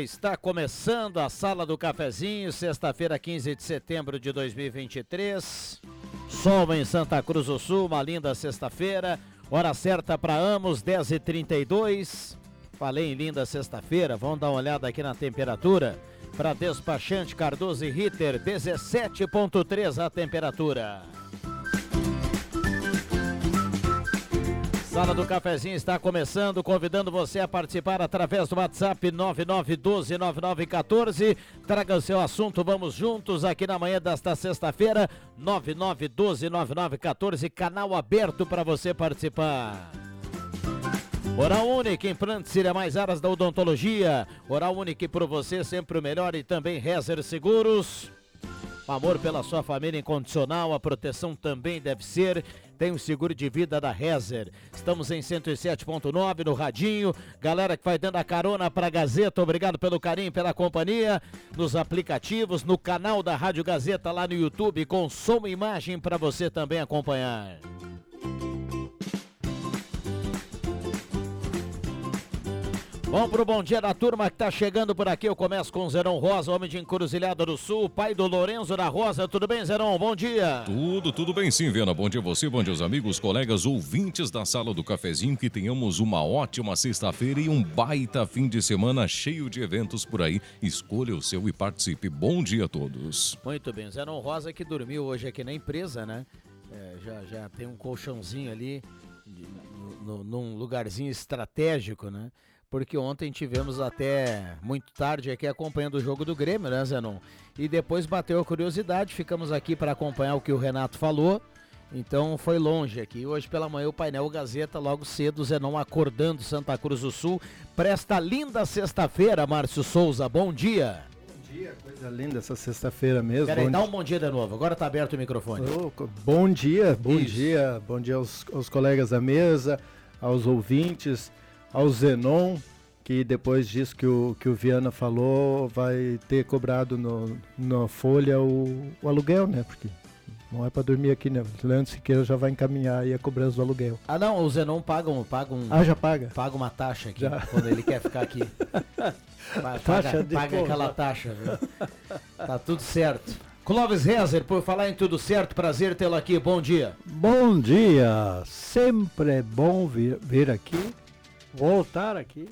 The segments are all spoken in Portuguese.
Está começando a Sala do Cafezinho, sexta-feira, 15 de setembro de 2023. Sol em Santa Cruz do Sul, uma linda sexta-feira. Hora certa para Amos, 10h32. Falei em linda sexta-feira, vamos dar uma olhada aqui na temperatura. Para despachante Cardoso e Ritter, 17,3 a temperatura. Sala do Cafezinho está começando, convidando você a participar através do WhatsApp 99129914. Traga o seu assunto, vamos juntos aqui na manhã desta sexta-feira, 99129914, canal aberto para você participar. Oral Unique, implantes e mais áreas da odontologia. Oral Unique por você, sempre o melhor e também Rezer Seguros. O amor pela sua família incondicional, a proteção também deve ser. Tem o seguro de vida da Rezer. Estamos em 107.9 no Radinho. Galera que vai dando a carona pra Gazeta, obrigado pelo carinho, pela companhia. Nos aplicativos, no canal da Rádio Gazeta lá no YouTube, com som e imagem para você também acompanhar. Vamos pro bom dia da turma que tá chegando por aqui. Eu começo com o Zerão Rosa, homem de Encruzilhada do Sul, pai do Lorenzo da Rosa. Tudo bem, Zerão? Bom dia. Tudo, tudo bem sim, Viana. Bom dia a você, bom dia aos amigos, colegas, ouvintes da Sala do Cafezinho. Que tenhamos uma ótima sexta-feira e um baita fim de semana cheio de eventos por aí. Escolha o seu e participe. Bom dia a todos. Muito bem, Zerão Rosa que dormiu hoje aqui na empresa, né? É, já, já tem um colchãozinho ali, no, num lugarzinho estratégico, né? Porque ontem tivemos até muito tarde aqui acompanhando o jogo do Grêmio, né, Zenon? E depois bateu a curiosidade, ficamos aqui para acompanhar o que o Renato falou. Então foi longe aqui. Hoje pela manhã o painel Gazeta, logo cedo, Zenon acordando Santa Cruz do Sul. Presta linda sexta-feira, Márcio Souza. Bom dia. Bom dia, coisa linda essa sexta-feira mesmo. Peraí, dá um bom dia de novo. Agora tá aberto o microfone. Oh, bom dia, bom Isso. dia. Bom dia aos, aos colegas da mesa, aos ouvintes ao Zenon, que depois disso que o, que o Viana falou, vai ter cobrado no, na folha o, o aluguel, né? Porque não é para dormir aqui, né? O Leandro Siqueira já vai encaminhar aí a cobrança do aluguel. Ah, não, o Zenon paga um. Paga um ah, já paga? Paga uma taxa aqui, já. quando ele quer ficar aqui. paga, taxa paga aquela taxa, viu? Tá tudo certo. Clóvis Rezer, por falar em tudo certo, prazer tê-lo aqui, bom dia. Bom dia, sempre é bom vir, vir aqui voltar aqui.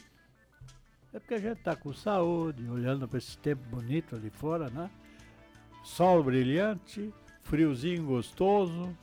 É porque a gente está com saúde, olhando para esse tempo bonito ali fora, né? Sol brilhante, friozinho gostoso.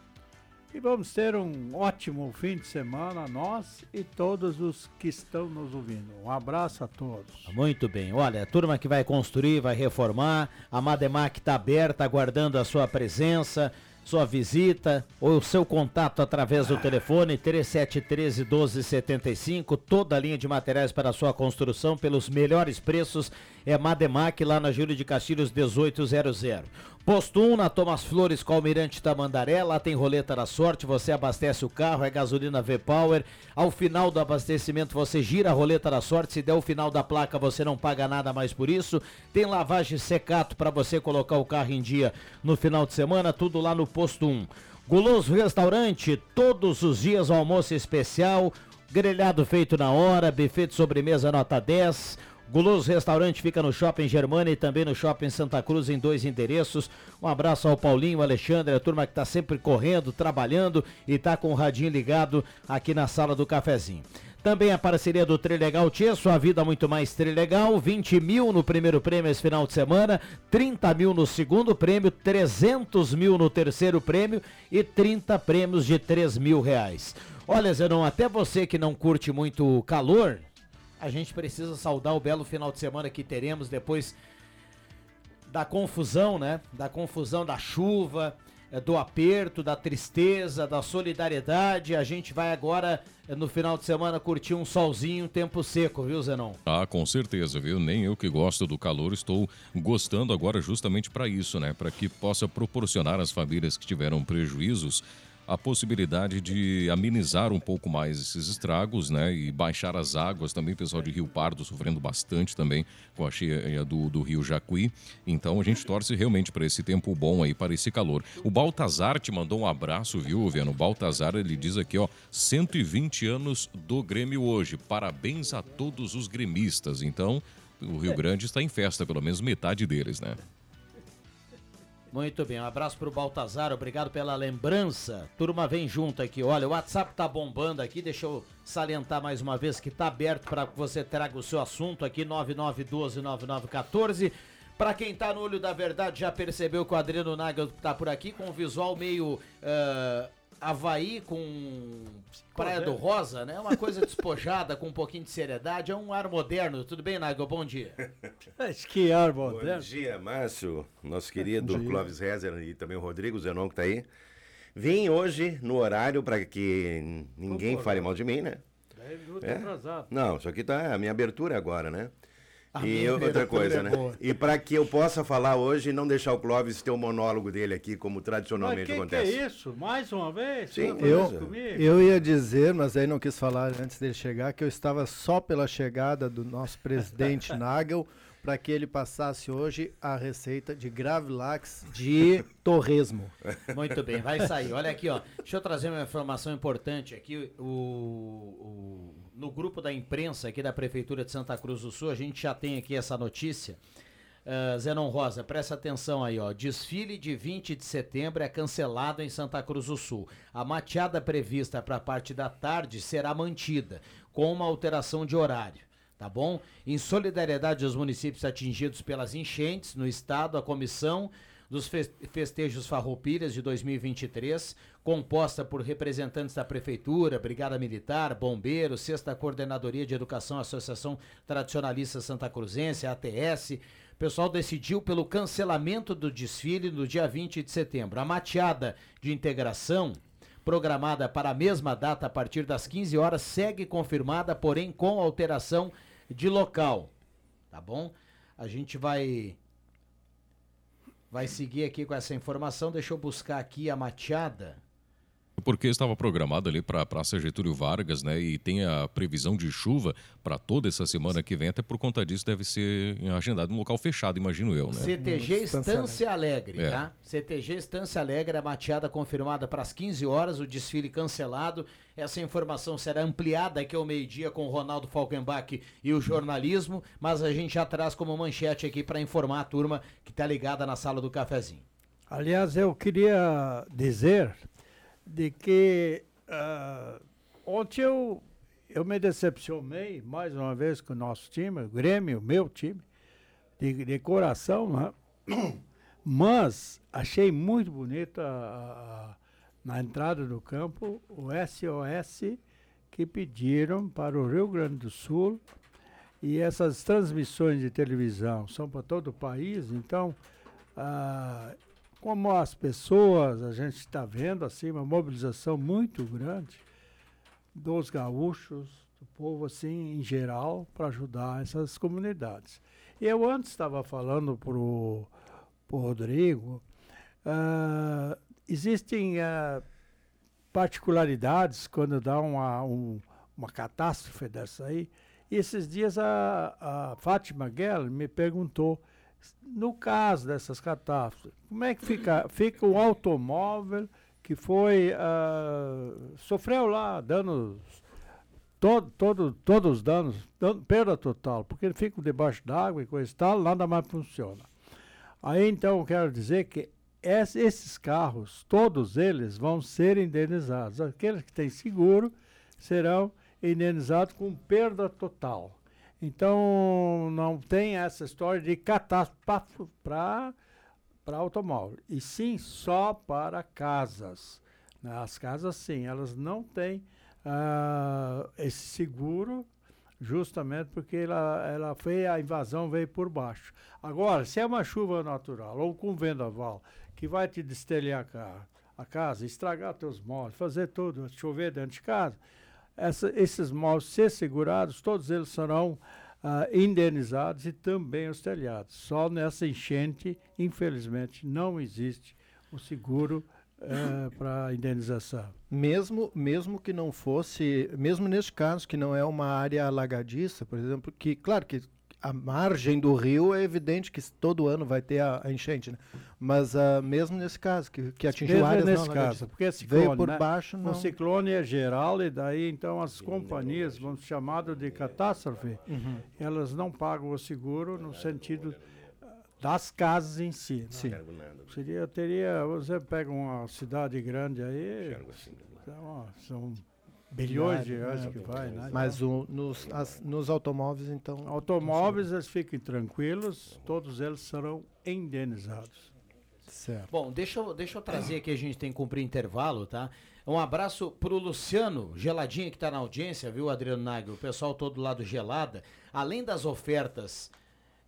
E vamos ter um ótimo fim de semana, nós e todos os que estão nos ouvindo. Um abraço a todos. Muito bem. Olha, a turma que vai construir, vai reformar, a Mademac está aberta, aguardando a sua presença sua visita ou seu contato através do telefone 3713 1275, toda a linha de materiais para sua construção pelos melhores preços é Mademac lá na Júlio de Castilhos 1800. Posto 1 na Thomas Flores com Almirante Tamandaré, lá tem roleta da sorte, você abastece o carro, é gasolina V-Power. Ao final do abastecimento você gira a roleta da sorte, se der o final da placa você não paga nada mais por isso. Tem lavagem secato para você colocar o carro em dia no final de semana, tudo lá no Posto 1. Guloso Restaurante, todos os dias almoço especial, grelhado feito na hora, buffet de sobremesa nota 10 Guloso Restaurante fica no Shopping Germana e também no Shopping Santa Cruz em dois endereços. Um abraço ao Paulinho, Alexandre, a turma que está sempre correndo, trabalhando e está com o radinho ligado aqui na sala do cafezinho. Também a parceria do Trilegal Tia, sua vida muito mais Trilegal, 20 mil no primeiro prêmio esse final de semana, 30 mil no segundo prêmio, 300 mil no terceiro prêmio e 30 prêmios de 3 mil reais. Olha, Zenon, até você que não curte muito calor, a gente precisa saudar o belo final de semana que teremos depois da confusão, né? Da confusão da chuva, eh, do aperto, da tristeza, da solidariedade. A gente vai agora, eh, no final de semana, curtir um solzinho, tempo seco, viu, Zenon? Ah, com certeza, viu? Nem eu que gosto do calor estou gostando agora justamente para isso, né? Para que possa proporcionar às famílias que tiveram prejuízos a possibilidade de amenizar um pouco mais esses estragos, né? E baixar as águas também, pessoal de Rio Pardo sofrendo bastante também com a cheia do, do Rio Jacuí. Então a gente torce realmente para esse tempo bom aí, para esse calor. O Baltazar te mandou um abraço, viu, Viano? O Baltazar, ele diz aqui, ó, 120 anos do Grêmio hoje. Parabéns a todos os gremistas. Então, o Rio Grande está em festa, pelo menos metade deles, né? Muito bem, um abraço pro Baltazar, obrigado pela lembrança. Turma, vem junto aqui. Olha, o WhatsApp tá bombando aqui, deixa eu salientar mais uma vez que tá aberto para que você traga o seu assunto aqui, 99129914. Para quem tá no olho da verdade, já percebeu que o Adriano Nagel tá por aqui com um visual meio. Uh, Havaí com Praia do Rosa, né? Uma coisa despojada, com um pouquinho de seriedade. É um ar moderno. Tudo bem, Nagel? Bom dia. que ar moderno. Bom dia, Márcio, nosso querido Clóvis Rezer e também o Rodrigo Zenon que tá aí. Vim hoje no horário para que ninguém fale mal de mim, né? É? Não, isso aqui tá a minha abertura agora, né? E outra coisa, é né? E para que eu possa falar hoje e não deixar o Clóvis ter o monólogo dele aqui, como tradicionalmente mas que acontece. Que é isso? Mais uma vez? Sim, eu, eu ia dizer, mas aí não quis falar antes dele chegar, que eu estava só pela chegada do nosso presidente Nagel para que ele passasse hoje a receita de Gravlax de torresmo. Muito bem, vai sair. Olha aqui, ó. Deixa eu trazer uma informação importante aqui. O, o, no grupo da imprensa aqui da Prefeitura de Santa Cruz do Sul, a gente já tem aqui essa notícia. Uh, Zenon Rosa, presta atenção aí, ó. Desfile de 20 de setembro é cancelado em Santa Cruz do Sul. A mateada prevista para a parte da tarde será mantida, com uma alteração de horário tá bom? Em solidariedade aos municípios atingidos pelas enchentes no estado, a comissão dos festejos Farroupilhas de 2023, composta por representantes da Prefeitura, Brigada Militar, Bombeiros, Sexta Coordenadoria de Educação, Associação Tradicionalista Santa Cruzense, ATS, o pessoal decidiu pelo cancelamento do desfile no dia 20 de setembro. A mateada de integração, programada para a mesma data a partir das 15 horas, segue confirmada, porém com alteração de local, tá bom? A gente vai vai seguir aqui com essa informação. Deixa eu buscar aqui a mateada porque estava programado ali para a Praça Getúlio Vargas, né? E tem a previsão de chuva para toda essa semana que vem, até por conta disso deve ser agendado em um local fechado, imagino eu, né? CTG Estância Alegre, é. tá? CTG Estância Alegre, a mateada confirmada para as 15 horas, o desfile cancelado. Essa informação será ampliada aqui ao meio-dia com o Ronaldo Falkenbach e o jornalismo, mas a gente já traz como manchete aqui para informar a turma que está ligada na sala do cafezinho. Aliás, eu queria dizer de que uh, ontem eu, eu me decepcionei mais uma vez com o nosso time, o Grêmio, meu time, de, de coração, né? mas achei muito bonito a, a, na entrada do campo o SOS que pediram para o Rio Grande do Sul e essas transmissões de televisão são para todo o país, então uh, como as pessoas, a gente está vendo assim uma mobilização muito grande dos gaúchos, do povo assim em geral, para ajudar essas comunidades. Eu antes estava falando para o Rodrigo, uh, existem uh, particularidades quando dá uma, um, uma catástrofe dessa aí. E esses dias a, a Fátima Guerra me perguntou no caso dessas catástrofes, como é que fica? Fica o automóvel que foi uh, sofreu lá danos todo, todo, todos os danos, perda total, porque ele fica debaixo d'água e coisa e tal, nada mais funciona. Aí então eu quero dizer que esses carros, todos eles vão ser indenizados. Aqueles que têm seguro serão indenizados com perda total. Então não tem essa história de catástrofe para automóvel, e sim só para casas. As casas sim, elas não têm uh, esse seguro justamente porque ela, ela foi, a invasão veio por baixo. Agora, se é uma chuva natural ou com vendaval que vai te destelhar a, a casa, estragar teus móveis, fazer tudo, chover dentro de casa, essa, esses móveis ser segurados, todos eles serão uh, indenizados e também os telhados. Só nessa enchente, infelizmente, não existe o seguro é, para indenização. Mesmo, mesmo que não fosse, mesmo neste caso que não é uma área alagadiça, por exemplo, que claro que a margem do rio é evidente que todo ano vai ter a, a enchente, né? mas uh, mesmo nesse caso que, que atingiu mesmo áreas nesse não caso, porque ciclone, veio por né? baixo, não. O ciclone é geral e daí então as companhias, vamos chamado de catástrofe, uhum. elas não pagam o seguro no sentido das casas em si. Né? Sim. Seria, teria, você pega uma cidade grande aí, então, são bilhões de reais que vai, né? Mas o, nos, as, nos automóveis, então... Automóveis, eles fiquem tranquilos, todos eles serão indenizados. Certo. Bom, deixa eu, deixa eu trazer aqui, a gente tem que cumprir intervalo, tá? Um abraço pro Luciano Geladinho, que está na audiência, viu, Adriano Nagel? O pessoal todo lá do Gelada. Além das ofertas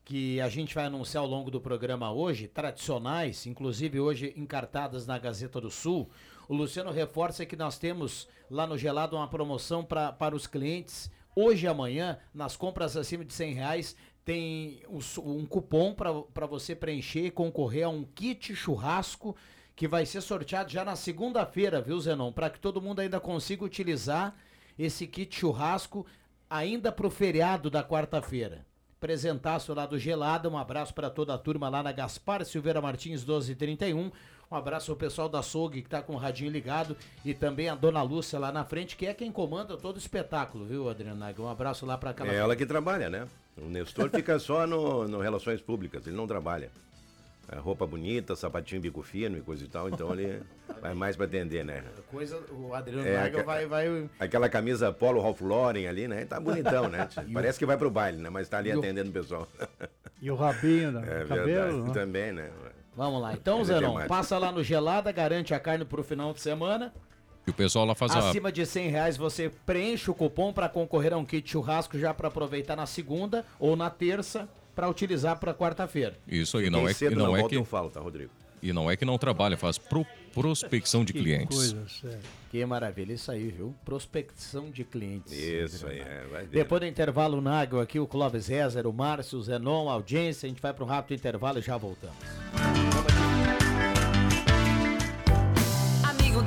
que a gente vai anunciar ao longo do programa hoje, tradicionais, inclusive hoje encartadas na Gazeta do Sul. O Luciano reforça que nós temos lá no Gelado uma promoção pra, para os clientes. Hoje e amanhã, nas compras acima de 100 reais, tem um, um cupom para você preencher e concorrer a um kit churrasco que vai ser sorteado já na segunda-feira, viu, Zenon? Para que todo mundo ainda consiga utilizar esse kit churrasco ainda para o feriado da quarta-feira. Presentaço lá do Gelada, um abraço para toda a turma lá na Gaspar Silveira Martins 1231. Um abraço ao pessoal da SOG que está com o radinho ligado e também a dona Lúcia lá na frente, que é quem comanda todo o espetáculo, viu, Adriana Nag? Um abraço lá para aquela. É ela que trabalha, né? O Nestor fica só no, no Relações Públicas, ele não trabalha. É, roupa bonita, sapatinho bico fino e coisa e tal, então ele vai mais para atender, né? Coisa, o Adriano é, vai, vai... Aquela camisa polo Ralph Lauren ali, né? Tá bonitão, né? Parece que vai pro baile, né? Mas tá ali e atendendo o pessoal. E o rabinho, né? É cabelo, verdade, né? também, né? Vamos lá. Então, é Zenon, passa lá no Gelada, garante a carne pro final de semana. E o pessoal lá faz Acima a... de 100 reais você preenche o cupom para concorrer a um kit churrasco já para aproveitar na segunda ou na terça para utilizar para quarta-feira. Isso aí, não é, que, não é que eu falo, tá, Rodrigo? E não é que não trabalha, faz pro, prospecção de que clientes. Coisa, que maravilha, isso aí, viu? Prospecção de clientes. Isso aí, é, vai ver. Depois do intervalo, o aqui, o Clóvis Rezer, o Márcio, o Zenon, a audiência, a gente vai para um rápido intervalo e já voltamos.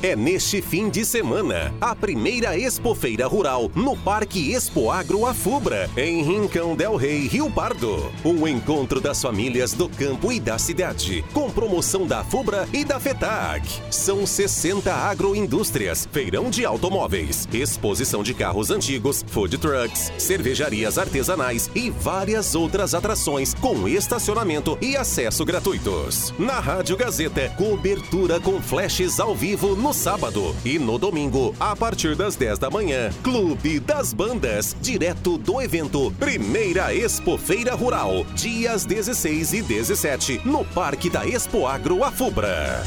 É neste fim de semana a primeira Expofeira Rural no Parque Expo Agro Afubra, em Rincão del Rei, Rio Pardo. Um encontro das famílias do campo e da cidade, com promoção da Fubra e da FETAG. São 60 agroindústrias, feirão de automóveis, exposição de carros antigos, food trucks, cervejarias artesanais e várias outras atrações com estacionamento e acesso gratuitos. Na Rádio Gazeta, cobertura com flashes ao vivo no no sábado e no domingo, a partir das 10 da manhã. Clube das Bandas, direto do evento Primeira Expo Feira Rural, dias 16 e 17, no Parque da Expo Agro Afubra.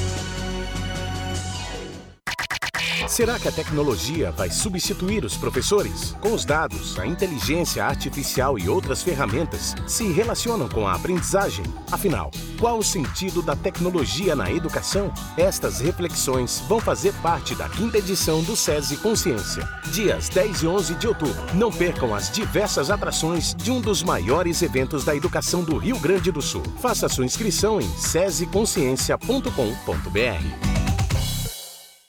Será que a tecnologia vai substituir os professores? Com os dados, a inteligência artificial e outras ferramentas se relacionam com a aprendizagem. Afinal, qual o sentido da tecnologia na educação? Estas reflexões vão fazer parte da quinta edição do SESI Consciência, dias 10 e 11 de outubro. Não percam as diversas atrações de um dos maiores eventos da educação do Rio Grande do Sul. Faça sua inscrição em sesiconsciência.com.br.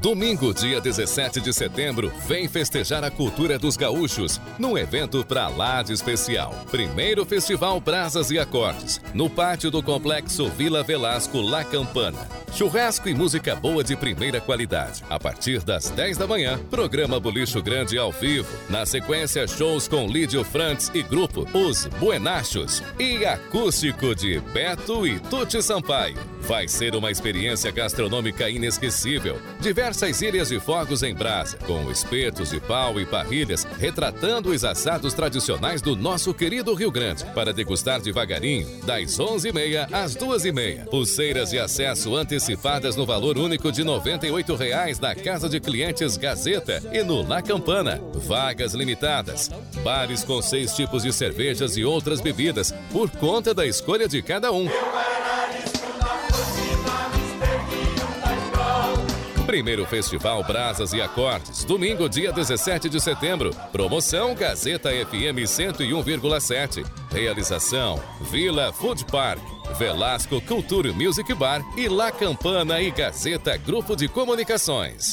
Domingo, dia 17 de setembro, vem festejar a cultura dos gaúchos num evento pra lá de especial. Primeiro Festival Brasas e Acordes, no pátio do Complexo Vila Velasco La Campana. Churrasco e música boa de primeira qualidade. A partir das 10 da manhã, programa Bolicho Grande ao vivo. Na sequência, shows com Lídio Frantz e grupo Os Buenachos. E acústico de Beto e Tuti Sampaio. Vai ser uma experiência gastronômica inesquecível. Diversas ilhas de fogos em brasa, com espetos de pau e parrilhas, retratando os assados tradicionais do nosso querido Rio Grande. Para degustar devagarinho, das 11h30 às 2h30. Pulseiras de acesso antecipadas no valor único de 98 reais na Casa de Clientes Gazeta e no La Campana. Vagas limitadas. Bares com seis tipos de cervejas e outras bebidas, por conta da escolha de cada um. Primeiro Festival Brasas e Acordes, domingo, dia 17 de setembro. Promoção Gazeta FM 101,7. Realização Vila Food Park, Velasco Cultura Music Bar e La Campana e Gazeta Grupo de Comunicações.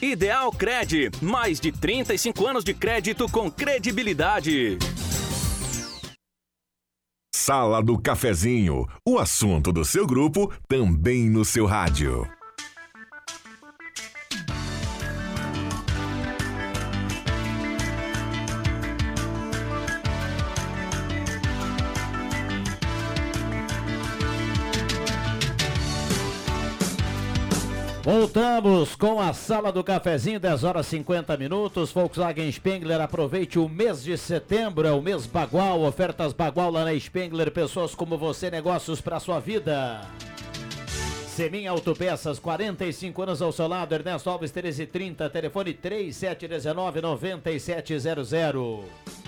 Ideal Cred, mais de 35 anos de crédito com credibilidade. Sala do Cafezinho, o assunto do seu grupo também no seu rádio. Voltamos com a sala do cafezinho, 10 horas 50 minutos. Volkswagen Spengler, aproveite o mês de setembro, é o mês Bagual, ofertas Bagual lá na Spengler, pessoas como você, negócios para sua vida. Semin Autopeças, 45 anos ao seu lado, Ernesto Alves 1330, telefone 3719 9700.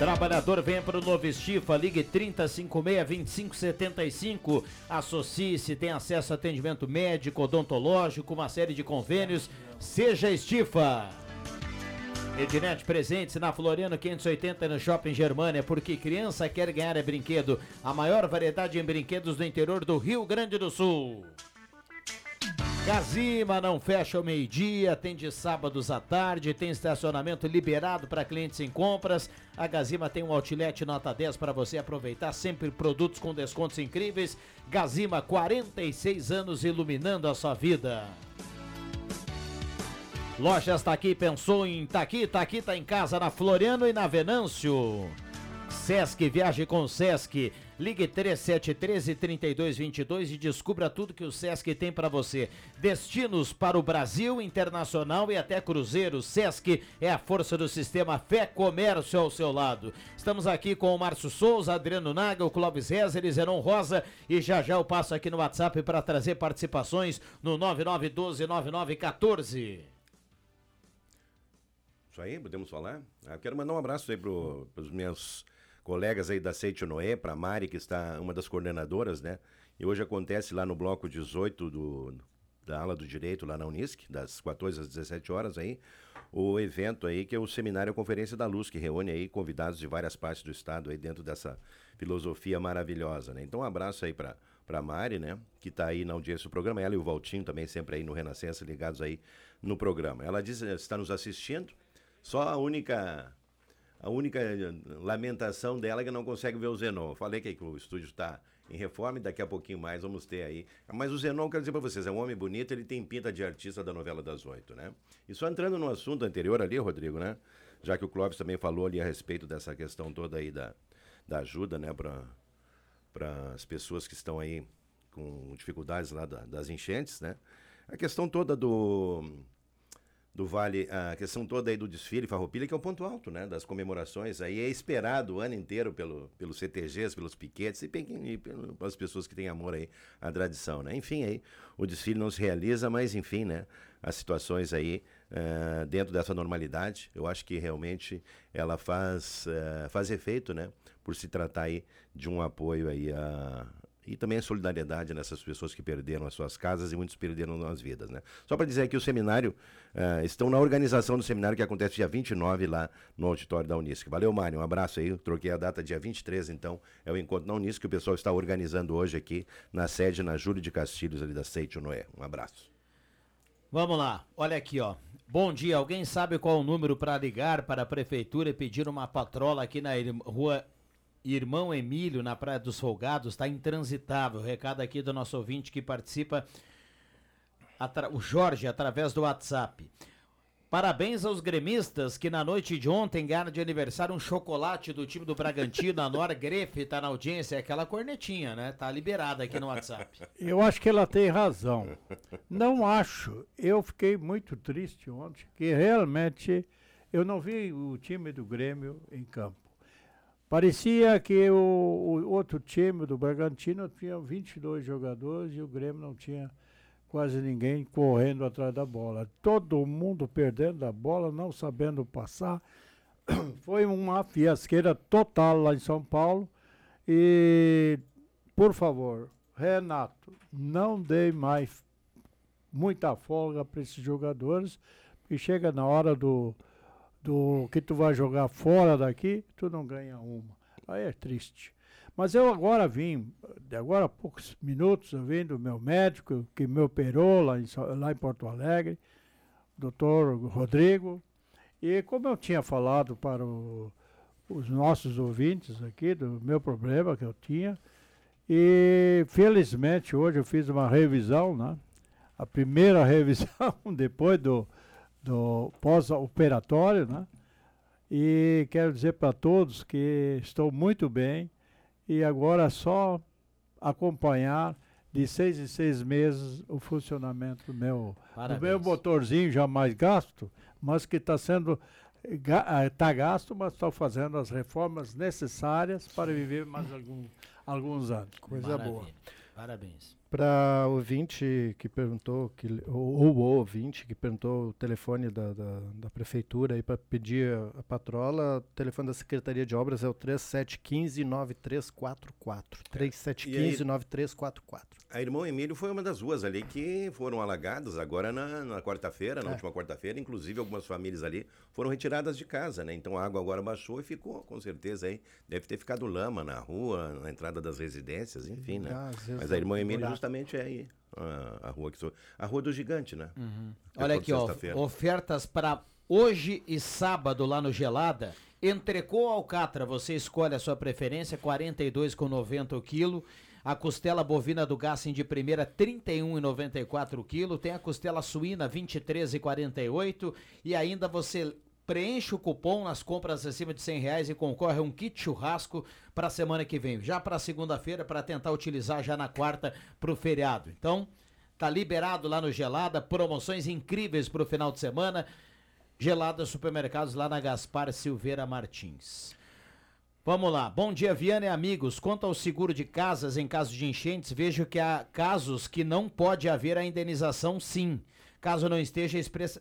Trabalhador vem para o Novo Estifa, ligue 3056-2575. Associe-se, tem acesso a atendimento médico, odontológico, uma série de convênios. Seja Estifa. Ednet presentes na Floriano 580 no Shopping Germania, porque criança quer ganhar é brinquedo. A maior variedade em brinquedos do interior do Rio Grande do Sul. Gazima não fecha ao meio-dia, tem de sábados à tarde, tem estacionamento liberado para clientes em compras. A Gazima tem um outlet nota 10 para você aproveitar, sempre produtos com descontos incríveis. Gazima, 46 anos iluminando a sua vida. Lojas tá aqui, pensou em tá aqui, tá aqui, tá em casa na Floriano e na Venâncio. Sesc, viaje com Sesc. Ligue 3713 3222 e descubra tudo que o Sesc tem para você. Destinos para o Brasil, internacional e até cruzeiro. Sesc é a força do sistema Fé Comércio ao seu lado. Estamos aqui com o Márcio Souza, Adriano Naga, o Clóvis Rezer Zenon Rosa e já já eu passo aqui no WhatsApp para trazer participações no 99129914. Isso aí, podemos falar? Eu quero mandar um abraço aí para os meus colegas aí da Seite Noé, para Mari, que está uma das coordenadoras, né? E hoje acontece lá no bloco 18 do, da ala do direito, lá na Unisc, das 14 às 17 horas aí, o evento aí que é o Seminário Conferência da Luz, que reúne aí convidados de várias partes do estado aí dentro dessa filosofia maravilhosa, né? Então um abraço aí para para Mari, né, que está aí na audiência do programa, ela e o Valtinho também sempre aí no Renascença ligados aí no programa. Ela diz está nos assistindo. Só a única a única lamentação dela é que não consegue ver o Zenon. Falei que o estúdio está em reforma e daqui a pouquinho mais vamos ter aí. Mas o Zenon, quero dizer para vocês, é um homem bonito, ele tem pinta de artista da novela das oito, né? E só entrando no assunto anterior ali, Rodrigo, né? Já que o Clóvis também falou ali a respeito dessa questão toda aí da, da ajuda, né, para as pessoas que estão aí com dificuldades lá da, das enchentes, né? A questão toda do do Vale, a questão toda aí do desfile Farroupilha, que é o ponto alto, né, das comemorações, aí é esperado o ano inteiro pelo, pelos CTGs, pelos piquetes e, e pelas pessoas que têm amor aí à tradição, né. Enfim, aí o desfile não se realiza, mas enfim, né, as situações aí uh, dentro dessa normalidade, eu acho que realmente ela faz, uh, faz efeito, né, por se tratar aí de um apoio aí a, e também a solidariedade nessas pessoas que perderam as suas casas e muitos perderam as vidas. Né? Só para dizer que o seminário, uh, estão na organização do seminário que acontece dia 29 lá no auditório da Unisc. Valeu, Mário, um abraço aí, troquei a data dia 23, então é o encontro na Unisc que o pessoal está organizando hoje aqui na sede, na Júlio de Castilhos, ali da Seite Noé. Um abraço. Vamos lá, olha aqui, ó. Bom dia, alguém sabe qual o número para ligar para a prefeitura e pedir uma patrola aqui na rua Irmão Emílio, na Praia dos Folgados, está intransitável. Recado aqui do nosso ouvinte que participa, o Jorge, através do WhatsApp. Parabéns aos gremistas que na noite de ontem ganharam de aniversário um chocolate do time do Bragantino. A Nora Grefe está na audiência, é aquela cornetinha, né? Tá liberada aqui no WhatsApp. Eu acho que ela tem razão. Não acho. Eu fiquei muito triste ontem, que realmente eu não vi o time do Grêmio em campo. Parecia que o, o, outro time do Bragantino tinha 22 jogadores e o Grêmio não tinha quase ninguém correndo atrás da bola. Todo mundo perdendo a bola, não sabendo passar. Foi uma fiasqueira total lá em São Paulo. E, por favor, Renato, não dê mais muita folga para esses jogadores, porque chega na hora do, do que tu vai jogar fora daqui, tu não ganha uma. Aí é triste. Mas eu agora vim, de agora a poucos minutos, eu vim do meu médico que me operou lá em, lá em Porto Alegre, doutor Rodrigo. E como eu tinha falado para o, os nossos ouvintes aqui do meu problema que eu tinha, e felizmente hoje eu fiz uma revisão, né? A primeira revisão depois do, do pós-operatório, né? E quero dizer para todos que estou muito bem e agora é só acompanhar de seis em seis meses o funcionamento do meu, do meu motorzinho já mais gasto, mas que está sendo está gasto, mas estou fazendo as reformas necessárias para viver mais algum, alguns anos. Coisa Maravilha. boa. Parabéns. Para o ouvinte que perguntou, que, ou, o ouvinte que perguntou o telefone da, da, da prefeitura aí para pedir a, a, patrola, o telefone da Secretaria de Obras é o 3715-9344. 3715-9344. A Irmão Emílio foi uma das ruas ali que foram alagadas agora na, na quarta-feira, na é. última quarta-feira. Inclusive, algumas famílias ali foram retiradas de casa, né? Então a água agora baixou e ficou, com certeza, aí. Deve ter ficado lama na rua, na entrada das residências, enfim, né? Ah, Mas a Irmão Emílio justamente é aí. A, a rua que sou. A rua do gigante, né? Uhum. Olha aqui, ó. Ofertas para hoje e sábado lá no Gelada. Entrecô Alcatra, você escolhe a sua preferência, 42,90 o quilo. A costela bovina do Gassen de primeira, R$ 31,94 o quilo. Tem a costela suína, R$ 23,48. E ainda você preenche o cupom nas compras acima de 100 reais e concorre a um kit churrasco para a semana que vem. Já para segunda-feira, para tentar utilizar já na quarta para o feriado. Então, tá liberado lá no Gelada, promoções incríveis para o final de semana. Gelada Supermercados lá na Gaspar Silveira Martins. Vamos lá. Bom dia, Viana e amigos. Quanto ao seguro de casas em caso de enchentes, vejo que há casos que não pode haver a indenização, sim. Caso não esteja expressa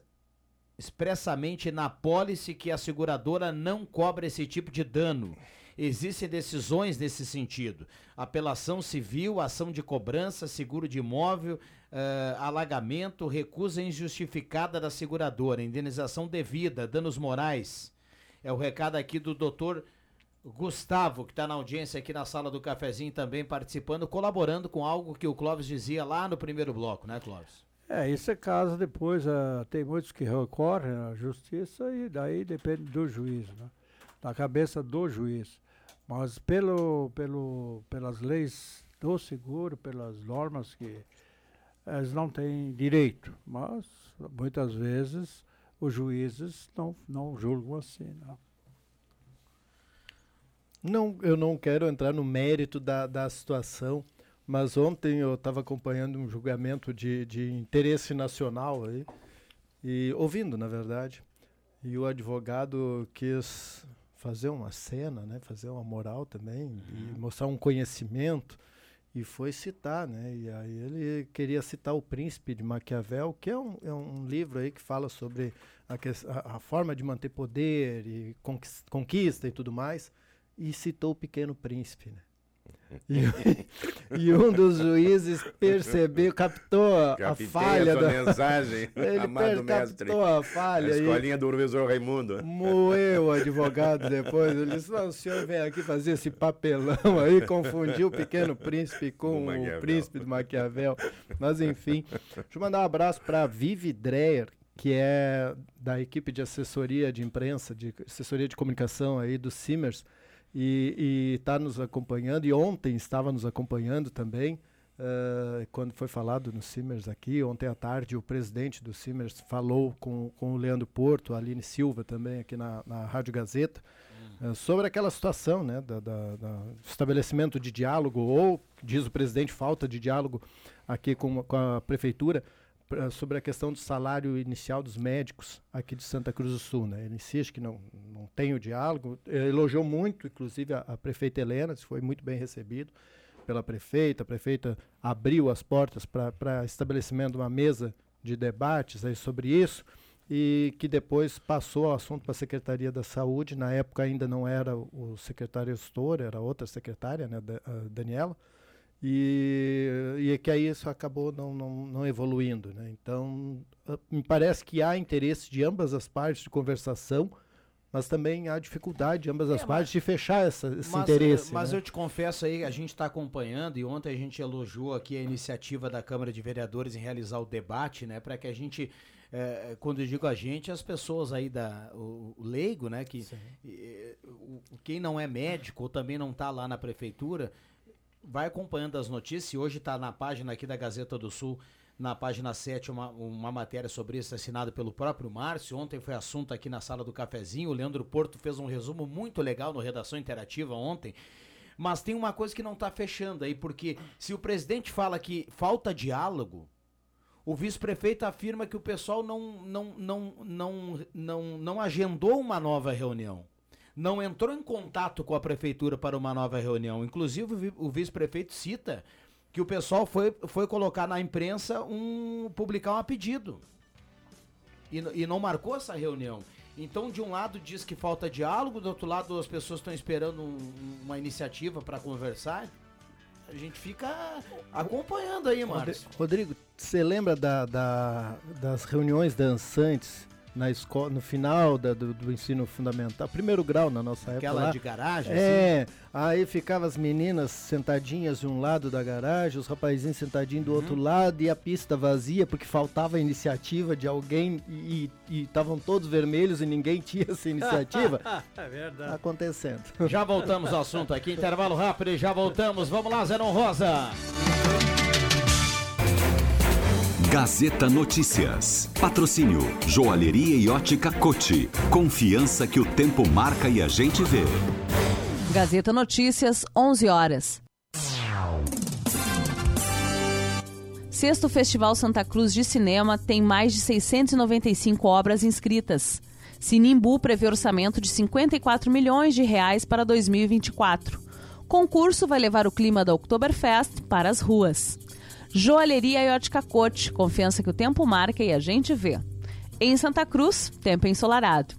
expressamente na pólice que a seguradora não cobra esse tipo de dano. Existem decisões nesse sentido. Apelação civil, ação de cobrança, seguro de imóvel, uh, alagamento, recusa injustificada da seguradora, indenização devida, danos morais. É o recado aqui do doutor Gustavo, que está na audiência aqui na sala do cafezinho também participando, colaborando com algo que o Clóvis dizia lá no primeiro bloco, né, Clóvis? É, isso é caso depois, uh, tem muitos que recorrem à justiça e daí depende do juiz, né? da cabeça do juiz. Mas pelo, pelo, pelas leis do seguro, pelas normas que eles não têm direito, mas muitas vezes os juízes não, não julgam assim. Não. Não, eu não quero entrar no mérito da, da situação, mas ontem eu estava acompanhando um julgamento de, de interesse nacional aí, e ouvindo, na verdade, e o advogado quis fazer uma cena, né, fazer uma moral também, uhum. e mostrar um conhecimento, e foi citar, né, e aí ele queria citar o Príncipe de Maquiavel, que é um, é um livro aí que fala sobre a, a, a forma de manter poder e conquista e tudo mais, e citou o Pequeno Príncipe, né? E, e, um dos juízes percebeu, captou a falha da mensagem, ele amado mestre. a falha. A escolinha do professor Raimundo. Moeu o advogado depois. Ele disse: o senhor vem aqui fazer esse papelão aí, confundiu o pequeno príncipe com o, o príncipe do Maquiavel. Mas enfim, deixa eu mandar um abraço para Vivi Dreyer, que é da equipe de assessoria de imprensa, de assessoria de comunicação aí do Simmers e está nos acompanhando, e ontem estava nos acompanhando também, uh, quando foi falado no Simers aqui, ontem à tarde o presidente do Simers falou com, com o Leandro Porto, a Aline Silva também aqui na, na Rádio Gazeta, uh, sobre aquela situação, né, da, da, da, estabelecimento de diálogo, ou, diz o presidente, falta de diálogo aqui com, com a prefeitura, sobre a questão do salário inicial dos médicos aqui de Santa Cruz do Sul. Né? Ele insiste que não, não tem o diálogo, elogiou muito, inclusive, a, a prefeita Helena, foi muito bem recebido pela prefeita. A prefeita abriu as portas para estabelecimento de uma mesa de debates aí sobre isso e que depois passou o assunto para a Secretaria da Saúde. Na época ainda não era o secretário gestor, era outra secretária, né, Daniela. E, e é que aí isso acabou não, não, não evoluindo. Né? Então, ah, me parece que há interesse de ambas as partes de conversação, mas também há dificuldade de ambas as é, partes mas, de fechar essa, esse mas, interesse. Mas né? eu te confesso aí, a gente está acompanhando e ontem a gente elogiou aqui a iniciativa da Câmara de Vereadores em realizar o debate, né, para que a gente é, quando eu digo a gente, as pessoas aí da o, o leigo, né, que e, o, quem não é médico ou também não está lá na prefeitura, vai acompanhando as notícias. Hoje está na página aqui da Gazeta do Sul, na página 7, uma, uma matéria sobre isso assinada pelo próprio Márcio. Ontem foi assunto aqui na sala do cafezinho. O Leandro Porto fez um resumo muito legal no Redação Interativa ontem. Mas tem uma coisa que não está fechando aí, porque se o presidente fala que falta diálogo, o vice-prefeito afirma que o pessoal não, não, não, não, não, não agendou uma nova reunião não entrou em contato com a prefeitura para uma nova reunião. Inclusive, o vice-prefeito cita que o pessoal foi, foi colocar na imprensa um publicar um pedido. E, e não marcou essa reunião. Então, de um lado diz que falta diálogo, do outro lado as pessoas estão esperando um, uma iniciativa para conversar. A gente fica acompanhando aí, Márcio. Rodrigo, você lembra da, da, das reuniões dançantes na escola, no final da, do, do, ensino fundamental, primeiro grau na nossa época. Aquela lá. de garagem? É, assim? aí ficavam as meninas sentadinhas de um lado da garagem, os rapazinhos sentadinhos do uhum. outro lado e a pista vazia porque faltava a iniciativa de alguém e estavam todos vermelhos e ninguém tinha essa iniciativa. é verdade. Acontecendo. Já voltamos ao assunto aqui, intervalo rápido e já voltamos. Vamos lá, Zenon Rosa. Gazeta Notícias. Patrocínio Joalheria e Ótica Cote. Confiança que o tempo marca e a gente vê. Gazeta Notícias, 11 horas. Sexto Festival Santa Cruz de Cinema tem mais de 695 obras inscritas. Sinimbu prevê orçamento de 54 milhões de reais para 2024. Concurso vai levar o clima da Oktoberfest para as ruas. Joalheria e Ótica Cote, confiança que o tempo marca e a gente vê. Em Santa Cruz, tempo ensolarado.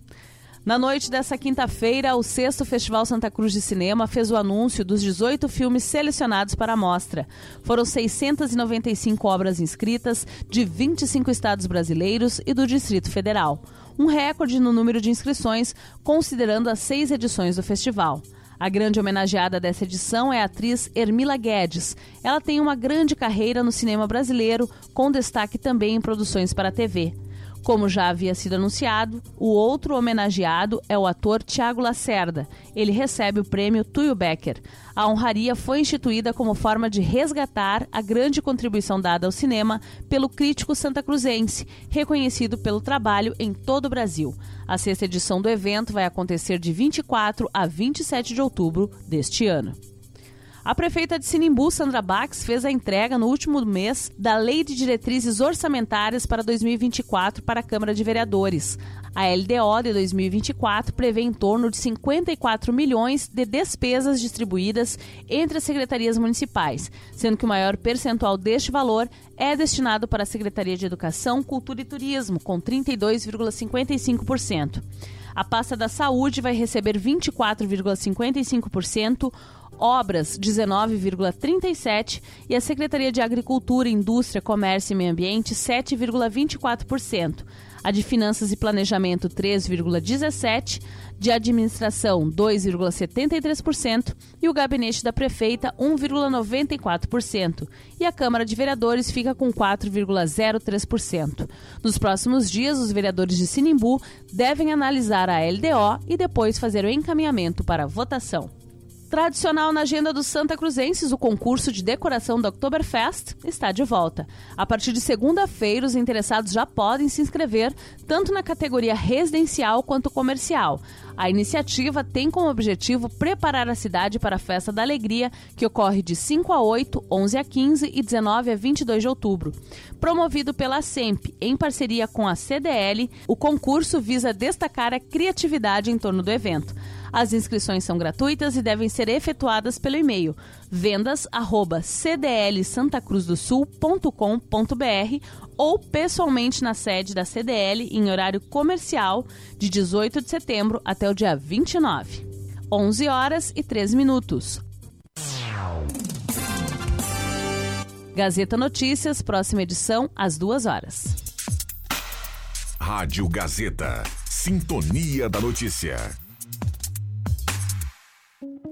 Na noite dessa quinta-feira, o sexto Festival Santa Cruz de Cinema fez o anúncio dos 18 filmes selecionados para a mostra. Foram 695 obras inscritas de 25 estados brasileiros e do Distrito Federal. Um recorde no número de inscrições, considerando as seis edições do festival. A grande homenageada dessa edição é a atriz Ermila Guedes. Ela tem uma grande carreira no cinema brasileiro, com destaque também em produções para a TV. Como já havia sido anunciado, o outro homenageado é o ator Tiago Lacerda. Ele recebe o prêmio Tuyo Becker. A honraria foi instituída como forma de resgatar a grande contribuição dada ao cinema pelo crítico santacruzense, reconhecido pelo trabalho em todo o Brasil. A sexta edição do evento vai acontecer de 24 a 27 de outubro deste ano. A prefeita de Sinimbu, Sandra Bax, fez a entrega no último mês da Lei de Diretrizes Orçamentárias para 2024 para a Câmara de Vereadores. A LDO de 2024 prevê em torno de 54 milhões de despesas distribuídas entre as secretarias municipais, sendo que o maior percentual deste valor é destinado para a Secretaria de Educação, Cultura e Turismo, com 32,55%. A pasta da Saúde vai receber 24,55%, Obras 19,37% e a Secretaria de Agricultura, Indústria, Comércio e Meio Ambiente 7,24%. A de Finanças e Planejamento 3,17%, de Administração 2,73% e o Gabinete da Prefeita 1,94%. E a Câmara de Vereadores fica com 4,03%. Nos próximos dias, os vereadores de Sinimbu devem analisar a LDO e depois fazer o encaminhamento para votação. Tradicional na agenda dos Santa Cruzenses, o concurso de decoração do Oktoberfest está de volta. A partir de segunda-feira, os interessados já podem se inscrever tanto na categoria residencial quanto comercial. A iniciativa tem como objetivo preparar a cidade para a Festa da Alegria, que ocorre de 5 a 8, 11 a 15 e 19 a 22 de outubro. Promovido pela SEMP, em parceria com a CDL, o concurso visa destacar a criatividade em torno do evento. As inscrições são gratuitas e devem ser efetuadas pelo e-mail vendas@cdlsantacruzdosul.com.br ou pessoalmente na sede da CDL em horário comercial de 18 de setembro até o dia 29. 11 horas e 3 minutos. Gazeta Notícias, próxima edição, às 2 horas. Rádio Gazeta. Sintonia da Notícia.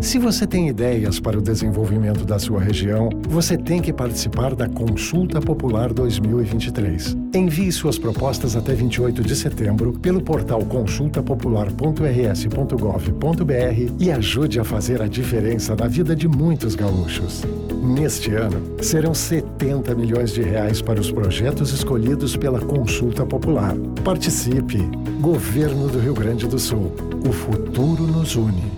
Se você tem ideias para o desenvolvimento da sua região, você tem que participar da Consulta Popular 2023. Envie suas propostas até 28 de setembro pelo portal consultapopular.rs.gov.br e ajude a fazer a diferença na vida de muitos gaúchos. Neste ano, serão 70 milhões de reais para os projetos escolhidos pela Consulta Popular. Participe! Governo do Rio Grande do Sul. O futuro nos une.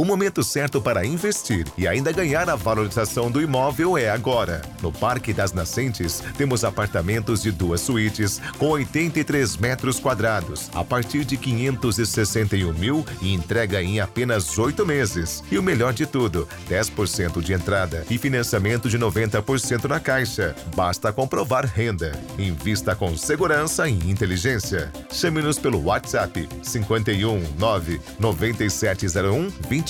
O momento certo para investir e ainda ganhar a valorização do imóvel é agora. No Parque das Nascentes, temos apartamentos de duas suítes com 83 metros quadrados, a partir de 561 mil e entrega em apenas oito meses. E o melhor de tudo, 10% de entrada e financiamento de 90% na caixa. Basta comprovar renda. Invista com segurança e inteligência. Chame-nos pelo WhatsApp 51 9 9701 20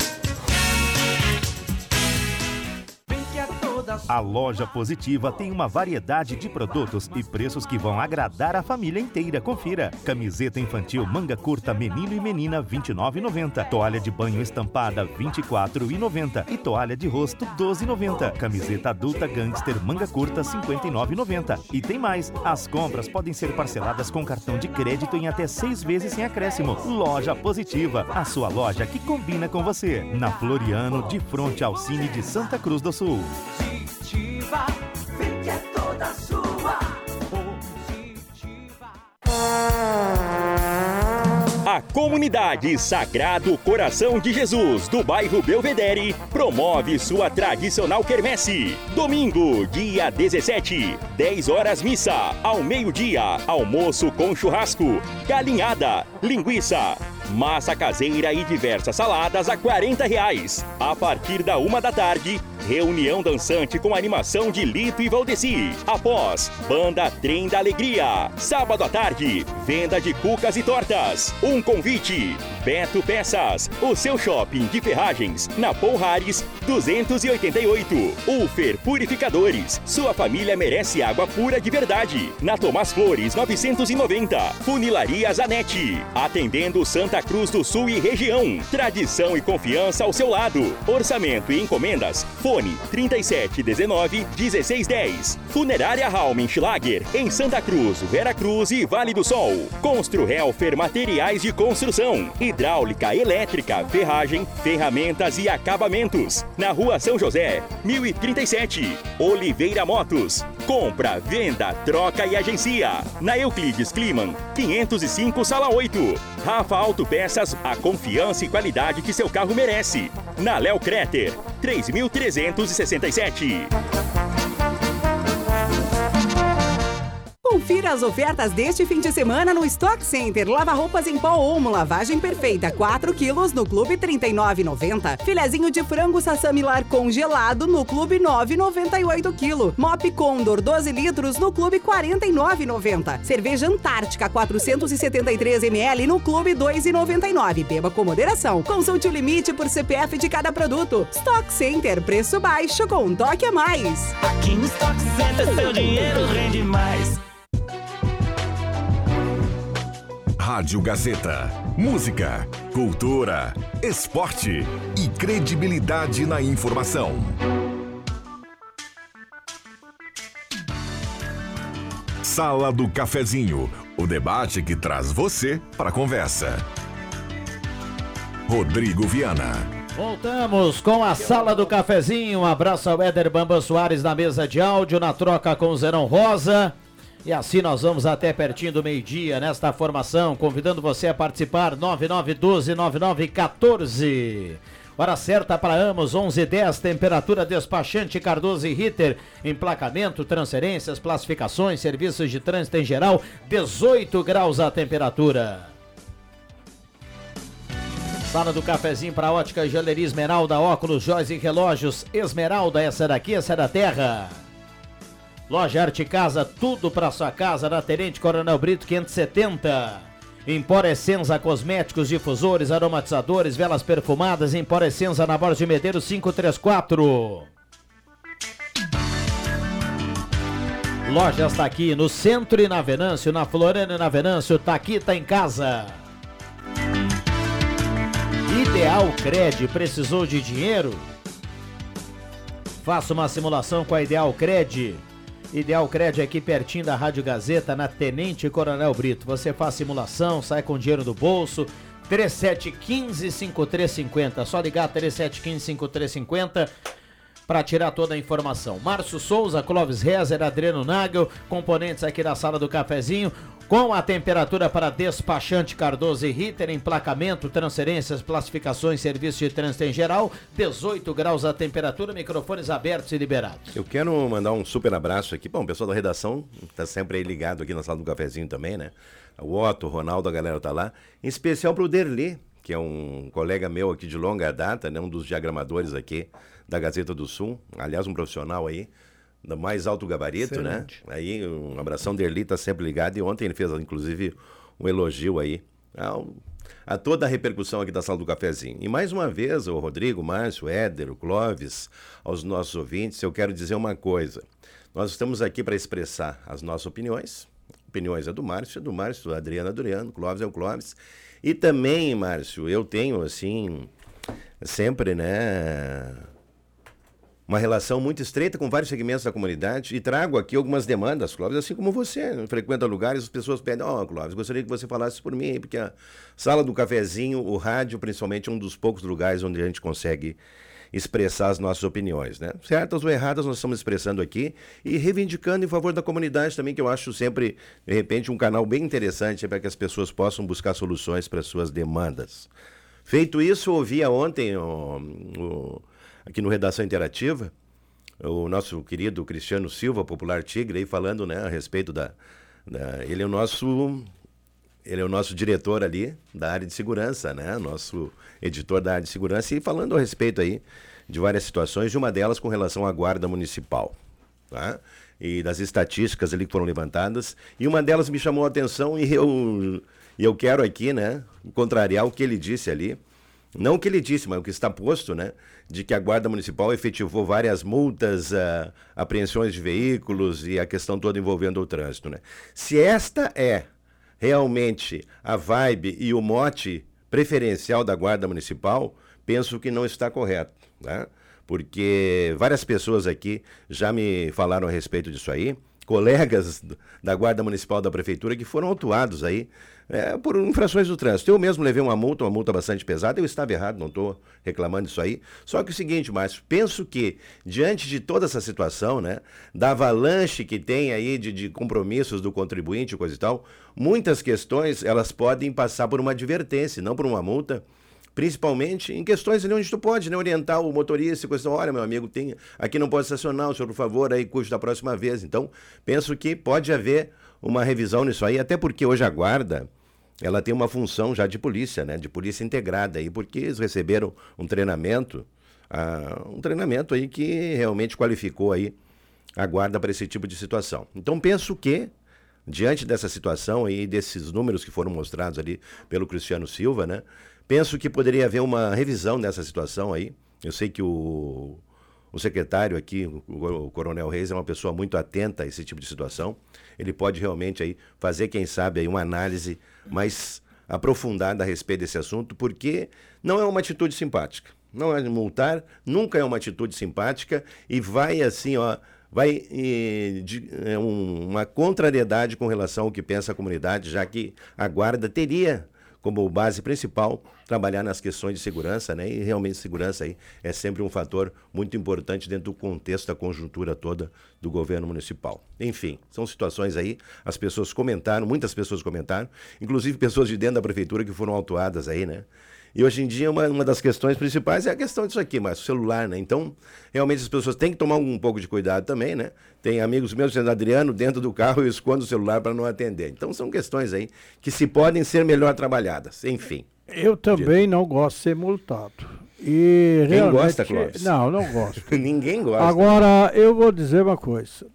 A loja Positiva tem uma variedade de produtos e preços que vão agradar a família inteira. Confira: camiseta infantil manga curta menino e menina 29,90, toalha de banho estampada 24,90 e toalha de rosto 12,90. Camiseta adulta gangster manga curta 59,90. E tem mais: as compras podem ser parceladas com cartão de crédito em até seis vezes sem acréscimo. Loja Positiva, a sua loja que combina com você. Na Floriano, de frente ao Cine de Santa Cruz do Sul. Positiva, vem que é toda sua. A comunidade Sagrado Coração de Jesus do bairro Belvedere promove sua tradicional quermesse. Domingo, dia 17, 10 horas missa, ao meio-dia, almoço com churrasco, galinhada, linguiça, massa caseira e diversas saladas a 40 reais. A partir da uma da tarde, reunião dançante com animação de Lito e Valdeci. Após, banda Trem da Alegria. Sábado à tarde, venda de cucas e tortas. Um convite. Beto Peças, o seu shopping de ferragens, na Ponrares 288. Ufer Purificadores, sua família merece água pura de verdade. Na Tomás Flores 990. Funilaria Zanetti, atendendo Santa Cruz do Sul e região. Tradição e confiança ao seu lado. Orçamento e encomendas. Fone 3719 1610. Funerária Raumenschlager, em Santa Cruz, Vera Cruz e Vale do Sol. Constru Helfer Materiais de Construção. Hidráulica, elétrica, ferragem, ferramentas e acabamentos. Na rua São José, 1037. Oliveira Motos. Compra, venda, troca e agencia. Na Euclides Kliman, 505 Sala 8. Rafa Autopeças, a confiança e qualidade que seu carro merece. Na Léo Creter, 3367. Confira as ofertas deste fim de semana no Stock Center. Lava roupas em pó Omo, lavagem perfeita, 4 quilos no Clube 39,90. Filezinho de frango sassamilar congelado no Clube 9,98 quilo. Mop Condor 12 litros no Clube 49,90. Cerveja Antártica 473 ml no Clube 2,99. Beba com moderação. Consulte o limite por CPF de cada produto. Stock Center, preço baixo com um toque a mais. Aqui no Stock Center, seu dinheiro rende mais. Rádio Gazeta. Música, cultura, esporte e credibilidade na informação. Sala do Cafezinho, o debate que traz você para a conversa. Rodrigo Viana. Voltamos com a sala do cafezinho. Um abraço ao Éder Bamba Soares na mesa de áudio, na troca com o Zerão Rosa. E assim nós vamos até pertinho do meio-dia nesta formação, convidando você a participar 99129914. Hora certa para Amos, 11:10, temperatura despachante Cardoso e Ritter, emplacamento, transferências, classificações, serviços de trânsito em geral, 18 graus a temperatura. Sala do cafezinho para ótica Joalheria Esmeralda, óculos, joias e relógios. Esmeralda, essa daqui, essa é da terra. Loja Arte Casa, tudo para sua casa na Tenente Coronel Brito 570. Emporescenza Cosméticos, difusores, aromatizadores, velas perfumadas, Emporescenza na Borja de Medeiros 534. Loja está aqui no centro e na Venâncio, na Floriana e na Venâncio, tá aqui, tá em casa. Ideal Cred, precisou de dinheiro? Faça uma simulação com a Ideal Cred. Ideal Cred aqui pertinho da Rádio Gazeta, na Tenente Coronel Brito. Você faz simulação, sai com dinheiro do bolso. 3715-5350. Só ligar 3715-5350 para tirar toda a informação. Márcio Souza, Clóvis Rezer, Adriano Nagel, componentes aqui da sala do cafezinho. Com a temperatura para despachante Cardoso e Ritter, emplacamento, transferências, classificações, serviço de trânsito em geral, 18 graus a temperatura, microfones abertos e liberados. Eu quero mandar um super abraço aqui. Bom, o pessoal da redação tá sempre aí ligado aqui na sala do cafezinho também, né? O Otto, o Ronaldo, a galera tá lá. Em especial pro Derli, que é um colega meu aqui de longa data, né? Um dos diagramadores aqui da Gazeta do Sul. Aliás, um profissional aí do mais alto gabarito, Excelente. né? Aí um abração Derli tá sempre ligado e ontem ele fez inclusive um elogio aí ao- a toda a repercussão aqui da sala do cafezinho. E mais uma vez, o Rodrigo, o Márcio, o Éder, o Clóvis, aos nossos ouvintes, eu quero dizer uma coisa. Nós estamos aqui para expressar as nossas opiniões. Opiniões é do Márcio, é do Márcio, Adriano, é do Adriano, Clóvis é o Clóvis. E também, Márcio, eu tenho assim sempre, né, uma relação muito estreita com vários segmentos da comunidade e trago aqui algumas demandas, Clóvis, assim como você. né? Frequenta lugares, as pessoas pedem, ó, Clóvis, gostaria que você falasse por mim, porque a sala do cafezinho, o rádio, principalmente, é um dos poucos lugares onde a gente consegue expressar as nossas opiniões, né? Certas ou erradas nós estamos expressando aqui e reivindicando em favor da comunidade também, que eu acho sempre, de repente, um canal bem interessante para que as pessoas possam buscar soluções para suas demandas. Feito isso, eu ouvia ontem o- o- aqui no Redação Interativa o nosso querido Cristiano Silva, popular Tigre, aí falando né, a respeito da, da- Ele é o nosso. Ele é o nosso diretor ali da área de segurança, né? Nosso editor da área de segurança, e falando a respeito aí de várias situações, de uma delas com relação à guarda municipal. Tá? E das estatísticas ali que foram levantadas. E uma delas me chamou a atenção e eu, eu quero aqui, né, contrariar o que ele disse ali. Não o que ele disse, mas o que está posto, né? De que a Guarda Municipal efetivou várias multas, ah, apreensões de veículos e a questão toda envolvendo o trânsito, né? Se esta é realmente a vibe e o mote preferencial da Guarda Municipal, penso que não está correto, né? Porque várias pessoas aqui já me falaram a respeito disso aí, colegas da Guarda Municipal da Prefeitura que foram autuados aí é, por infrações do trânsito. Eu mesmo levei uma multa, uma multa bastante pesada, eu estava errado, não estou reclamando disso aí. Só que o seguinte, Márcio, penso que diante de toda essa situação, né, da avalanche que tem aí de, de compromissos do contribuinte coisa e tal, muitas questões elas podem passar por uma advertência, não por uma multa. Principalmente em questões onde tu pode né, orientar o motorista coisa. Olha, meu amigo, tem, aqui não pode estacionar, o senhor, por favor, aí custe da próxima vez. Então, penso que pode haver uma revisão nisso aí, até porque hoje a guarda, ela tem uma função já de polícia, né? De polícia integrada aí, porque eles receberam um treinamento, ah, um treinamento aí que realmente qualificou aí a guarda para esse tipo de situação. Então penso que diante dessa situação aí desses números que foram mostrados ali pelo Cristiano Silva, né? Penso que poderia haver uma revisão dessa situação aí. Eu sei que o o secretário aqui, o, o Coronel Reis, é uma pessoa muito atenta a esse tipo de situação. Ele pode realmente aí fazer, quem sabe, aí uma análise mais aprofundada a respeito desse assunto, porque não é uma atitude simpática. Não é multar, nunca é uma atitude simpática e vai assim, ó, vai de, é, um- uma contrariedade com relação ao que pensa a comunidade, já que a guarda teria como base principal trabalhar nas questões de segurança, né? E realmente segurança aí é sempre um fator muito importante dentro do contexto da conjuntura toda do governo municipal. Enfim, são situações aí, as pessoas comentaram, muitas pessoas comentaram, inclusive pessoas de dentro da prefeitura que foram autuadas aí, né? E hoje em dia uma, uma das questões principais é a questão disso aqui, mas o celular, né? Então, realmente as pessoas têm que tomar um pouco de cuidado também, né? Tem amigos meus dizendo, Adriano, dentro do carro eu escondo o celular para não atender. Então são questões aí que se podem ser melhor trabalhadas. Enfim. Eu também não gosto de ser multado. E Quem gosta, Clóvis? Não, não gosto. Ninguém gosta. Agora, eu vou dizer uma coisa.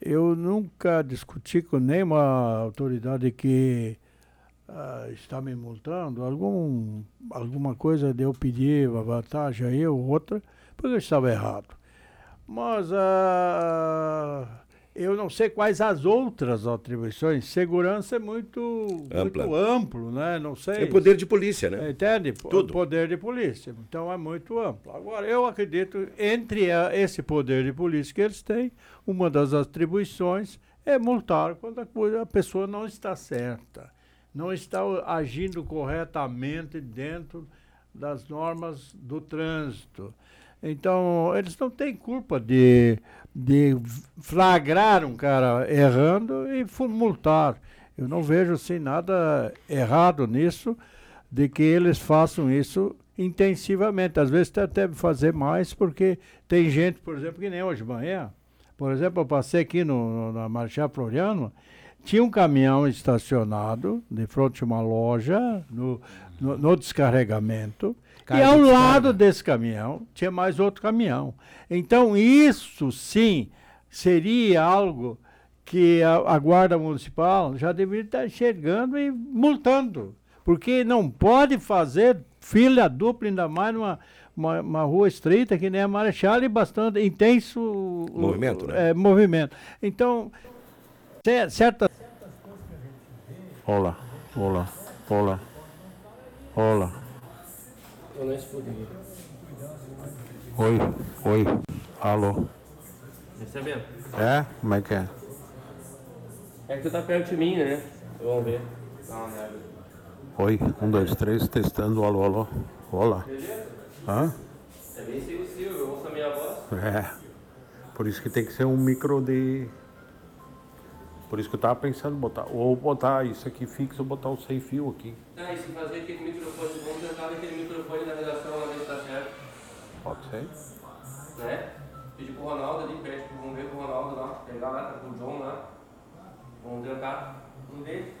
Eu nunca discuti com nenhuma autoridade que ah, está me multando, algum, alguma coisa de eu pedir uma vantagem aí ou outra, porque eu estava errado. Mas ah, eu não sei quais as outras atribuições. Segurança é muito Ampla. muito amplo, né? Não sei. É poder de polícia, né? Entende? Tudo. poder de polícia. Então é muito amplo. Agora, eu acredito, entre a- esse poder de polícia que eles têm, uma das atribuições é multar quando a, a pessoa não está certa, não está agindo corretamente dentro das normas do trânsito. Então, eles não têm culpa de, de flagrar um cara errando e multar. Eu não vejo assim nada errado nisso, de que eles façam isso intensivamente. Às vezes até fazer mais, porque tem gente, por exemplo, que nem hoje de manhã. Por exemplo, eu passei aqui no, no- na Marechal Floriano, tinha um caminhão estacionado de frente a uma loja no, no, no descarregamento. E ao de lado desse caminhão tinha mais outro caminhão. Então, isso sim seria algo que a, a Guarda Municipal já deveria estar enxergando e multando. Porque não pode fazer fila dupla, ainda mais numa uma, uma rua estreita que nem a Marechal e bastante intenso o- Movimento, né? é, movimento. Então, cer- certas Olá, olá, olá, olá. Oi, oi, alô. Recebendo? É? Como é que é? É que tu tá perto de mim, né? Vamos ver. Dá uma olhada. Oi, um, dois, três, testando, alô, alô. Olá. Hã? É bem sensível, eu ouço a minha voz. É. Por isso que tem que ser um micro de. Por isso que eu tava pensando em botar. Ou botar isso aqui fixo ou botar o sem fio aqui. Ah, e se fazer aquele microfone, vamos tentar aquele microfone na redação, lá ver se tá certo. Pode ser? Né? Pedir pro Ronaldo ali, pede pro, vamos ver pro Ronaldo lá, pegar lá, tá com o John lá. Vamos tentar um deles.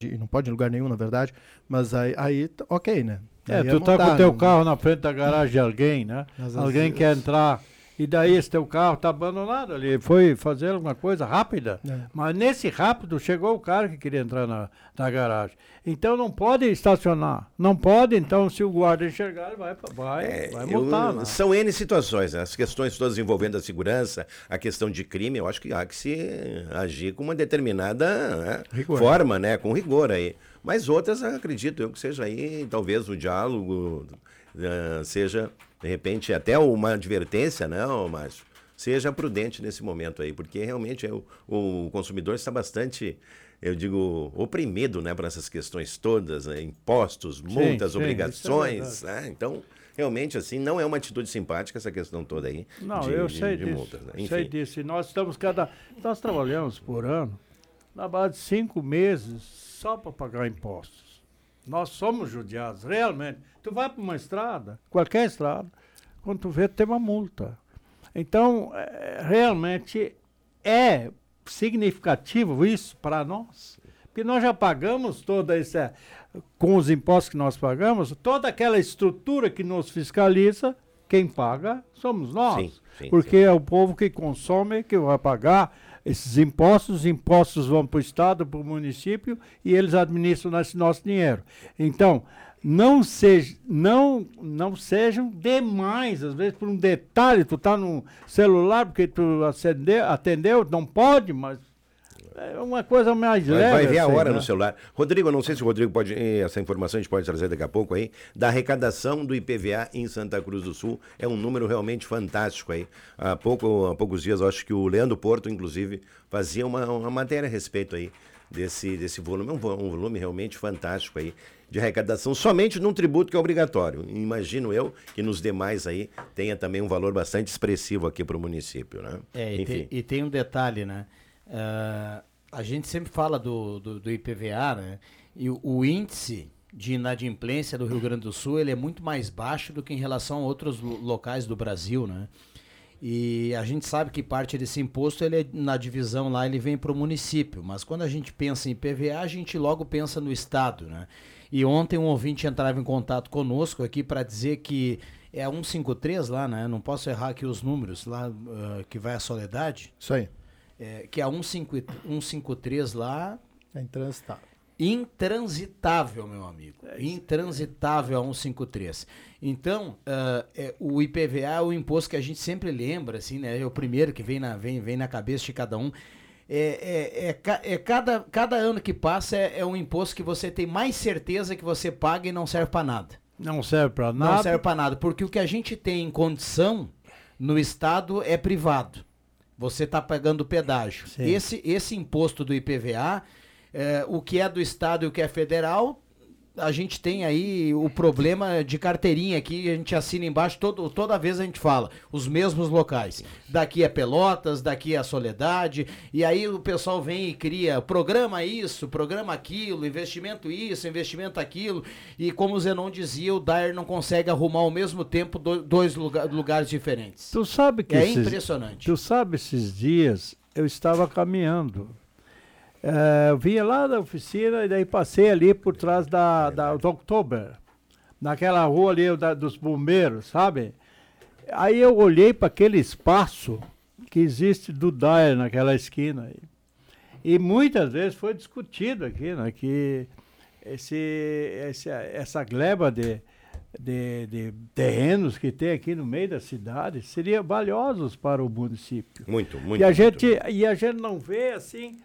E não pode em lugar nenhum, na verdade. Mas aí, aí ok, né? É, tu tá com o teu não- carro na frente da garagem de alguém, né? Às alguém vezes- quer entrar e daí esse teu carro tá abandonado ali. Foi fazer alguma coisa rápida. É. Mas nesse rápido chegou o cara que queria entrar na, na garagem. Então não pode estacionar. Não pode, então se o guarda enxergar, ele vai, vai, vai Eu- multar. né? são N situações, né? as questões todas envolvendo a segurança, a questão de crime, eu acho que há que se agir com uma determinada né, forma, né? com rigor aí. Mas outras, acredito eu que seja aí, talvez o diálogo eh, seja, de repente, até uma advertência, né, ô Márcio? Seja prudente nesse momento aí, porque realmente é o, o consumidor está bastante, eu digo, oprimido, né, por essas questões todas, né? impostos, multas, sim, isso é obrigações, né? Então, realmente, assim, não é uma atitude simpática essa questão toda aí. Não, de, eu sei de disso. multas, né? Sei Enfim. disso. E nós estamos cada. Nós trabalhamos por ano na base de cinco meses só para pagar impostos. Nós somos judiados, realmente. Tu vai para uma estrada, qualquer estrada, quando tu vê, tem uma multa. Então, é, realmente é significativo isso para nós. Porque nós já pagamos toda essa, com os impostos que nós pagamos, toda aquela estrutura que nos fiscaliza, quem paga somos nós. Sim, sim, porque é o povo que consome que vai pagar esses impostos, os impostos vão para o Estado, para o município e eles administram esse nosso dinheiro. Então, não, seja, não, não sejam demais, às vezes por um detalhe, tu tá no celular porque tu acendeu, atendeu, não pode, mas é uma coisa mais Vai, leve. vai ver a assim, hora né? no celular. Rodrigo, eu não sei se o Rodrigo pode. eh, Essa informação a gente pode trazer daqui a pouco aí. Da arrecadação do IPVA em Santa Cruz do Sul. É um número realmente fantástico aí. Há, pouco, há poucos dias, eu acho que o Leandro Porto, inclusive, fazia uma, uma matéria a respeito aí desse, desse volume. É um, um volume realmente fantástico aí de arrecadação, somente num tributo que é obrigatório. Imagino eu que nos demais aí tenha também um valor bastante expressivo aqui para o município, né? É, e, tem, e tem um detalhe, né? Ah, a gente sempre fala do, do, do IPVA, né? E o, o índice de inadimplência do Rio Grande do Sul ele é muito mais baixo do que em relação a outros lo- locais do Brasil, né? E a gente sabe que parte desse imposto ele é, na divisão lá ele vem para o município, mas quando a gente pensa em IPVA a gente logo pensa no estado, né? E ontem um ouvinte entrava em contato conosco aqui para dizer que é a 153 lá, né? Não posso errar aqui os números lá ah, que vai a Soledade. Isso aí. É, que a 153 153 lá É intransitável. intransitável, meu amigo. Intransitável a 153. Então, ah, é, o IPVA é o imposto que a gente sempre lembra, assim, né? É o primeiro que vem na, vem, vem na cabeça de cada um. É, é, é, é cada, cada ano que passa é, é um imposto que você tem mais certeza que você paga e não serve para nada. Não serve para nada. Não serve para nada, porque o que a gente tem em condição no estado é privado. Você está pagando pedágio. Sim. Esse, esse imposto do IPVA, é, o que é do estado e o que é federal, a gente tem aí o problema de carteirinha aqui, a gente assina embaixo, todo, toda vez a gente fala, os mesmos locais. Daqui é Pelotas, daqui é a Soledade, e aí o pessoal vem e cria programa isso, programa aquilo, investimento isso, investimento aquilo, e como o Zenon dizia, o Dyer não consegue arrumar ao mesmo tempo do- dois lugar- lugares diferentes. Tu sabe que É esses- impressionante. Tu sabe esses dias eu estava caminhando. Eu vinha lá da oficina e daí passei ali por trás da, da do Oktober, naquela rua ali da- dos bombeiros, sabe? Aí eu olhei para aquele espaço que existe do Dyer naquela esquina aí. E muitas vezes foi discutido aqui, né, que esse, esse, essa gleba de, de, de terrenos que tem aqui no meio da cidade seriam valiosos para o município. Muito, muito. E a muito. gente, e a gente não vê assim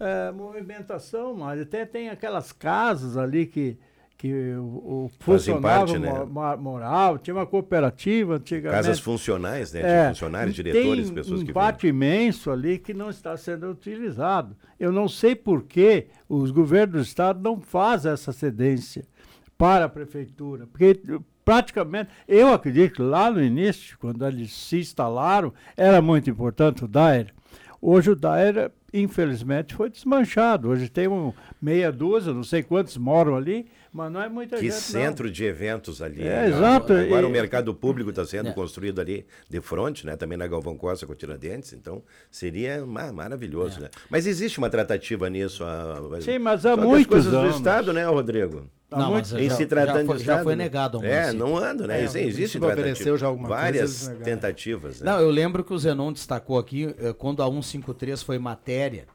eh, movimentação, mas até tem aquelas casas ali que, que o, o funcionário parte, né? mo- mo- morava, tinha uma cooperativa antigamente. Casas funcionais, né? De É, funcionários, diretores, tem pessoas um que pátio imenso ali que não está sendo utilizado. Eu não sei por que os governos do estado não fazem essa cedência para a prefeitura, porque praticamente, eu acredito que lá no início, quando eles se instalaram, era muito importante o DAER. Hoje o DAER, infelizmente, foi desmanchado. Hoje tem um meia dúzia, não sei quantos moram ali, mas não é muita Que gente. não. centro de eventos ali. É, né? exato, Agora e- o mercado público está sendo É. construído ali de frente, né? Também na Galvão Costa com Tiradentes, então seria ma- É. maravilhoso, né? Mas existe uma tratativa nisso. a- Sim, mas há Só que as muitos coisas anos. do Estado, né, Rodrigo? Há Não, muitos- mas em já- se já tratando foi- de já Estado, foi né? negado É, não anda, né? É, existe ofereceu já alguma coisa, Várias tentativas, né? Não, eu lembro que o Zenon destacou aqui, eh, quando a 153 foi matéria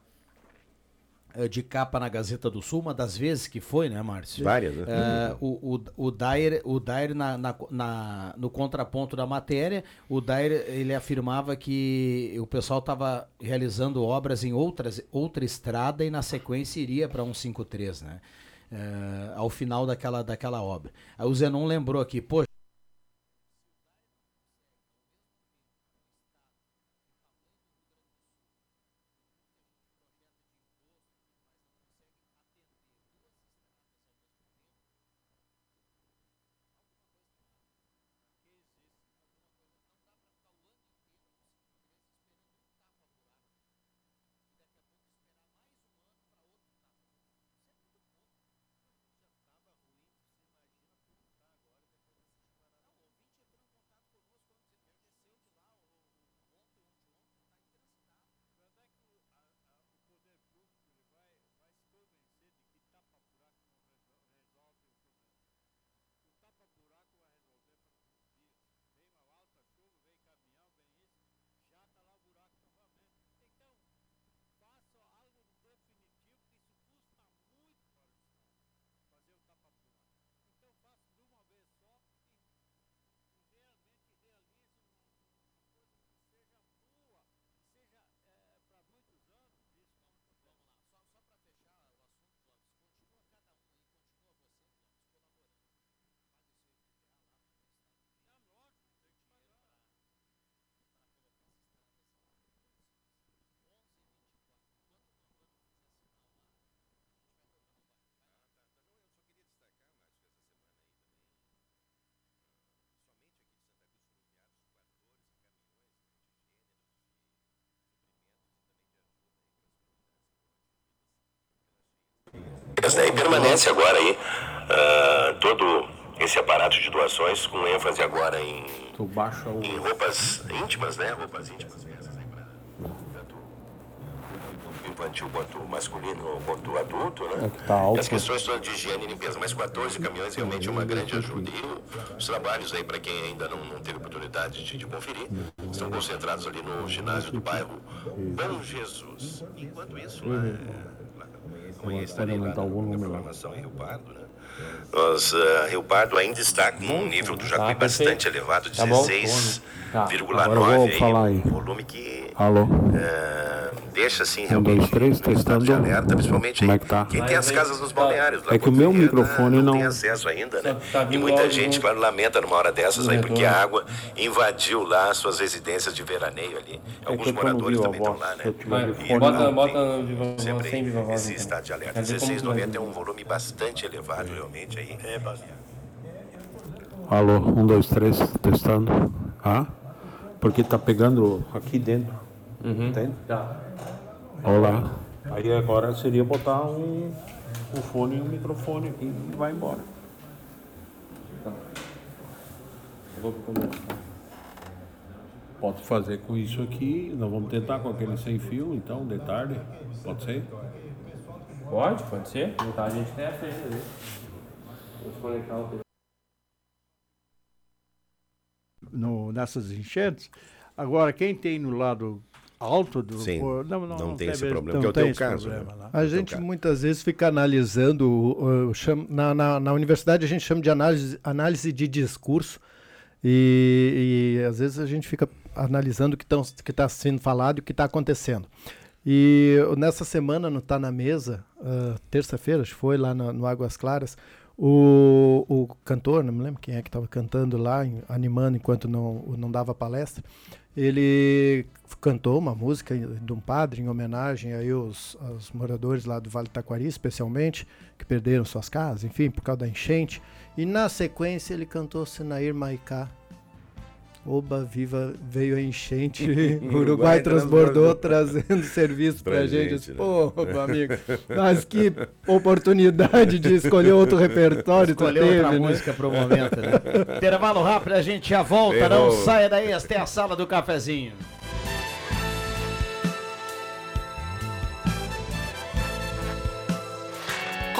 de capa na Gazeta do Sul, uma das vezes que foi, né, Márcio? Várias, né? Eh, o, o, o Dair, o Dair na, na, na- no contraponto da matéria, o Dair, ele afirmava que o pessoal estava realizando obras em outras, outra estrada e na sequência iria para 153, né? Eh, ao final daquela, daquela obra. Aí o Zenon lembrou aqui, poxa, Daí permanece agora aí, ah, todo esse aparato de doações com ênfase agora em, em roupas íntimas, né? Roupas íntimas mesmo, né? Tanto infantil quanto masculino quanto adulto, né? É tá alto. E as questões todas de higiene e limpeza, mas 14 caminhões realmente é uma grande ajuda. E os trabalhos aí, para quem ainda não, não teve oportunidade de, de conferir, estão concentrados ali no ginásio do bairro Bom Jesus. Enquanto isso, né? Aumentar o volume lá. Rio Pardo, né? Nós, uh, Rio Pardo ainda está com um nível do Jacuí Tá, bastante elevado, Tá bom. 16,9 Tá, agora eu vou falar aí. um volume que Alô? eh, deixa assim Um, dois, realmente três, testando. de alerta, principalmente Como aí, é que tá? quem tem as casas nos balneários. lá É que o meu porque, né, microfone não. tem acesso ainda, né? tá E vindo muita áudio gente, do- claro, lamenta numa hora dessas aí, porque retorno. a água invadiu lá suas residências de veraneio ali. Alguns É no moradores também estão lá, né? E bota, não. bota viva voz, Sempre sem viva voz. esse então. estado de alerta. Quer dizer, como 16,90 é um volume bastante elevado, realmente, aí. É, Alô, um, dois, três, testando. Ah? Porque tá pegando aqui dentro. Entende? Tá. Olá. Aí agora seria botar um, um fone e um microfone aqui e vai embora. Eu vou. Pode fazer com isso aqui. Nós vamos tentar com aquele sem fio, então, de tarde. Pode ser? Pode, pode ser. Então a gente tem a frente ali. Vou desconectar o no- nessas enchentes. Agora, quem tem no lado alto do. Sim, pô, não tem esse mesmo- problema, não que é o tem teu esse caso, problema né? A gente muitas vezes fica analisando, o- o- cham- na, na, na universidade a gente chama de análise, análise de discurso, e, e às vezes a gente fica analisando o que está sendo falado e o que está acontecendo. E nessa semana, no Tá na Mesa, ah, terça-feira, acho que foi lá no, no Águas Claras, o, o cantor, não me lembro quem é que estava cantando lá, animando enquanto não, não dava palestra, ele cantou uma música de um padre em homenagem aí aos, aos moradores lá do Vale Taquari, especialmente, que perderam suas casas, enfim, por causa da enchente. E na sequência ele cantou Sinair Maicá. Oba, viva, veio a enchente, o Uruguai transbordou, transbordou. trazendo serviço pra, Pra gente. gente, né? Pô, meu amigo, mas que oportunidade de escolher outro repertório tu Escolheu teve, outra né? música pro momento, né? Intervalo rápido, a gente já volta. Não saia daí, esta é a sala do cafezinho.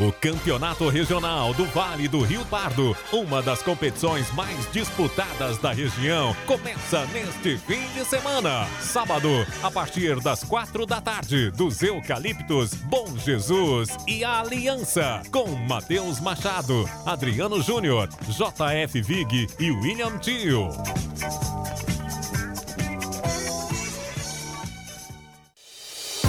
O Campeonato Regional do Vale do Rio Pardo, uma das competições mais disputadas da região, começa neste fim de semana. Sábado, a partir das quatro da tarde, dos Eucaliptos, Bom Jesus e a Aliança, com Matheus Machado, Adriano Júnior, JF Vig e William Tio.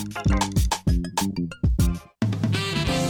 デュデュデュ。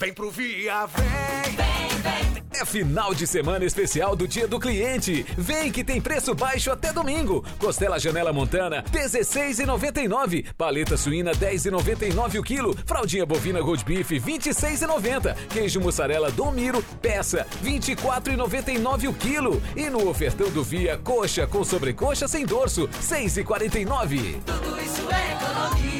Vem pro Via, vem. Vem, vem. É final de semana especial do Dia do Cliente. Vem que tem preço baixo até domingo. Costela Janela Montana, 16,99. Paleta suína, 10,99 o quilo. Fraldinha bovina Gold Beef, 26,90. Queijo mussarela Dom Miro, peça, 24,99 o quilo. E no ofertão do Via, coxa com sobrecoxa sem dorso, 6,49. Tudo isso é economia.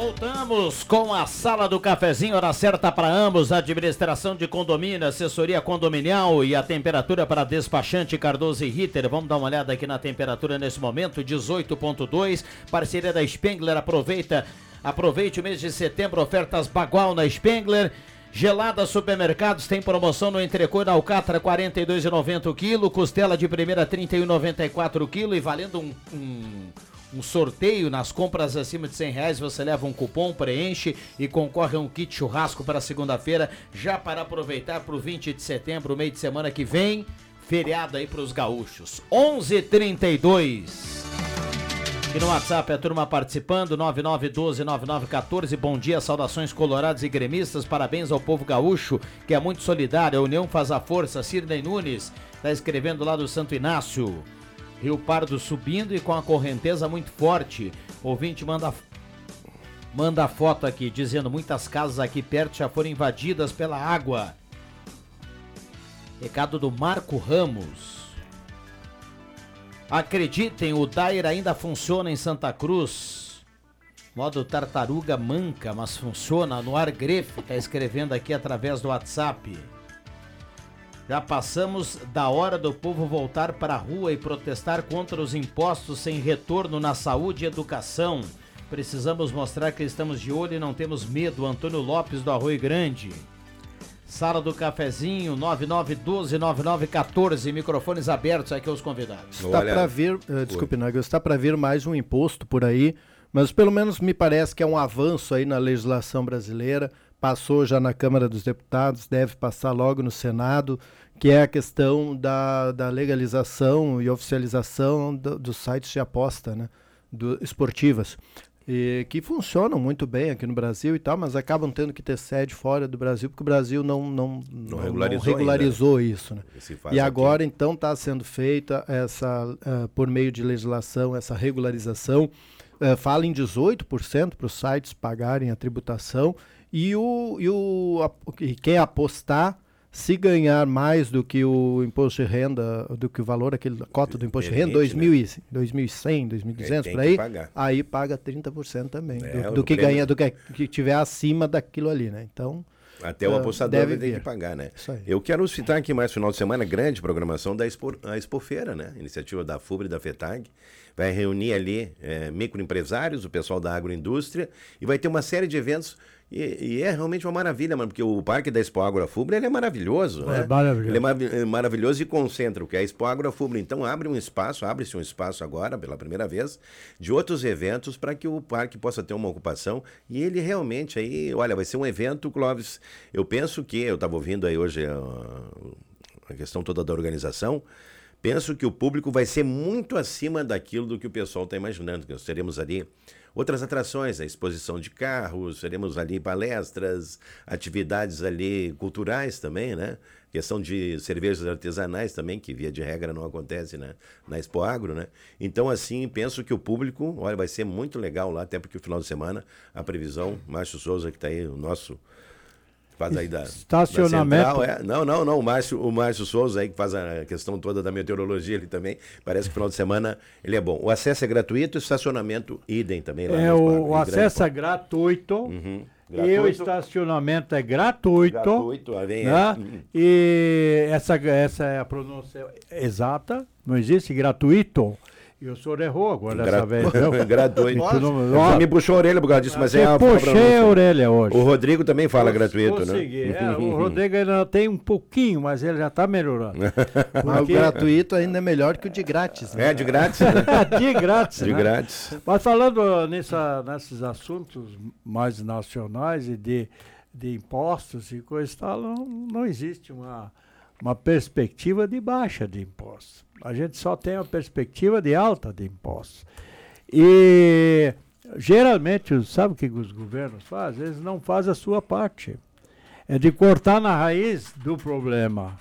Voltamos com a sala do cafezinho, hora certa para ambos, administração de condomínio, assessoria condominial e a temperatura para despachante Cardoso e Ritter. Vamos dar uma olhada aqui na temperatura nesse momento, 18.2, parceria da Spengler, aproveita, aproveite o mês de setembro, ofertas Bagual na Spengler. Gelada Supermercados tem promoção no entrecô na Alcatra 42,90 o quilo, costela de primeira 31,94 o quilo e valendo um, um um sorteio nas compras acima de 100 reais. Você leva um cupom, preenche e concorre a um kit churrasco para segunda-feira, já para aproveitar para o 20 de setembro, meio de semana que vem. Feriado aí para os gaúchos. 11:32 e no WhatsApp a turma participando, 99129914. Bom dia, saudações colorados e gremistas. Parabéns ao povo gaúcho, que é muito solidário. A união faz a força. Cirnei Nunes está escrevendo lá do Santo Inácio. Rio Pardo subindo e com a correnteza muito forte. Ouvinte manda manda foto aqui dizendo muitas casas aqui perto já foram invadidas pela água. Recado do Marco Ramos. Acreditem, o Dair ainda funciona em Santa Cruz. Modo tartaruga manca, mas funciona no ar grefe. Tá escrevendo aqui através do WhatsApp. Já passamos da hora do povo voltar para a rua e protestar contra os impostos sem retorno na saúde e educação. Precisamos mostrar que estamos de olho e não temos medo. Antônio Lopes do Arroio Grande. Sala do Cafezinho, 9912-9914, microfones abertos aqui aos convidados. Está para vir, uh, desculpe, Nagel, está para vir mais um imposto por aí, mas pelo menos me parece que é um avanço aí na legislação brasileira passou já na Câmara dos Deputados, deve passar logo no Senado, que é a questão da, da legalização e oficialização do, dos sites de aposta né, do, esportivas. E, que funcionam muito bem aqui no Brasil e tal, mas acabam tendo que ter sede fora do Brasil, porque o Brasil não, não, não regularizou, não regularizou ainda. isso. Né? E agora, aqui. então, está sendo feita essa, uh, por meio de legislação, essa regularização. Uh, fala em 18% para os sites pagarem a tributação e, o, e o a, quem apostar, se ganhar mais do que o imposto de renda, do que o valor, aquele cota do imposto de renda, 2.000 né? 2100, 2.200 por aí, aí paga 30% também é, do, do que ganha, do que, que tiver acima daquilo ali, né? Então, até o ah, apostador vai ter que pagar, né? Eu quero citar aqui mais final de semana, grande programação da Expo, a Expofeira, né? Iniciativa da FUBRE e da FETAG. Vai reunir ali é, microempresários, o pessoal da agroindústria, e vai ter uma série de eventos e, e, é realmente uma maravilha, mano, porque o Parque da Expo Agro Fubra ele é maravilhoso, é né? Maravilhoso. Ele é mar é maravilhoso e concentra o que é a Expo Agro Fubra. Então abre um espaço, abre-se um espaço agora, pela primeira vez, de outros eventos para que o parque possa ter uma ocupação. E ele realmente aí, olha, vai ser um evento, Clóvis. Eu penso que, eu estava ouvindo aí hoje a, a questão toda da organização. penso que o público vai ser muito acima daquilo do que o pessoal está imaginando. Que nós teremos ali outras atrações, a exposição de carros, teremos ali palestras, atividades ali culturais também, né? Questão de cervejas artesanais também, que via de regra não acontece né? na Expo Agro, né? Então, assim, penso que o público, olha, vai ser muito legal lá, até porque o final de semana, a previsão, Márcio Souza, que está aí, o nosso faz aí da, Estacionamento. Da central, é. Não, não, não. O Márcio, o Márcio Souza aí, que faz a questão toda da meteorologia ele também. Parece que final de semana ele é bom. O acesso é gratuito, o estacionamento idem também. Lá É, o, o acesso é gratuito. Uhum. E o Gratuito. estacionamento é gratuito. Gratuito, vem, né? é. Uhum. E essa, essa é a pronúncia exata. Não existe gratuito. E o senhor errou agora dessa Gra- vez. viu? gratuito. Tu não- me puxou a orelha por causa disso, mas Você é a puxei a orelha hoje. O Rodrigo também fala gratuito, Consegui. né? É, o Rodrigo ainda tem um pouquinho, mas ele já está melhorando. Mas o Porque- gratuito ainda é melhor que o de grátis. Né? É, de grátis. né? de grátis. De né? grátis. Mas falando nessa, nesses assuntos mais nacionais e de, de impostos e coisa e tal, não, não existe uma, uma perspectiva de baixa de impostos. A gente só tem uma perspectiva de alta de impostos. E geralmente, sabe o que os governos fazem? Eles não fazem a sua parte. É de cortar na raiz do problema.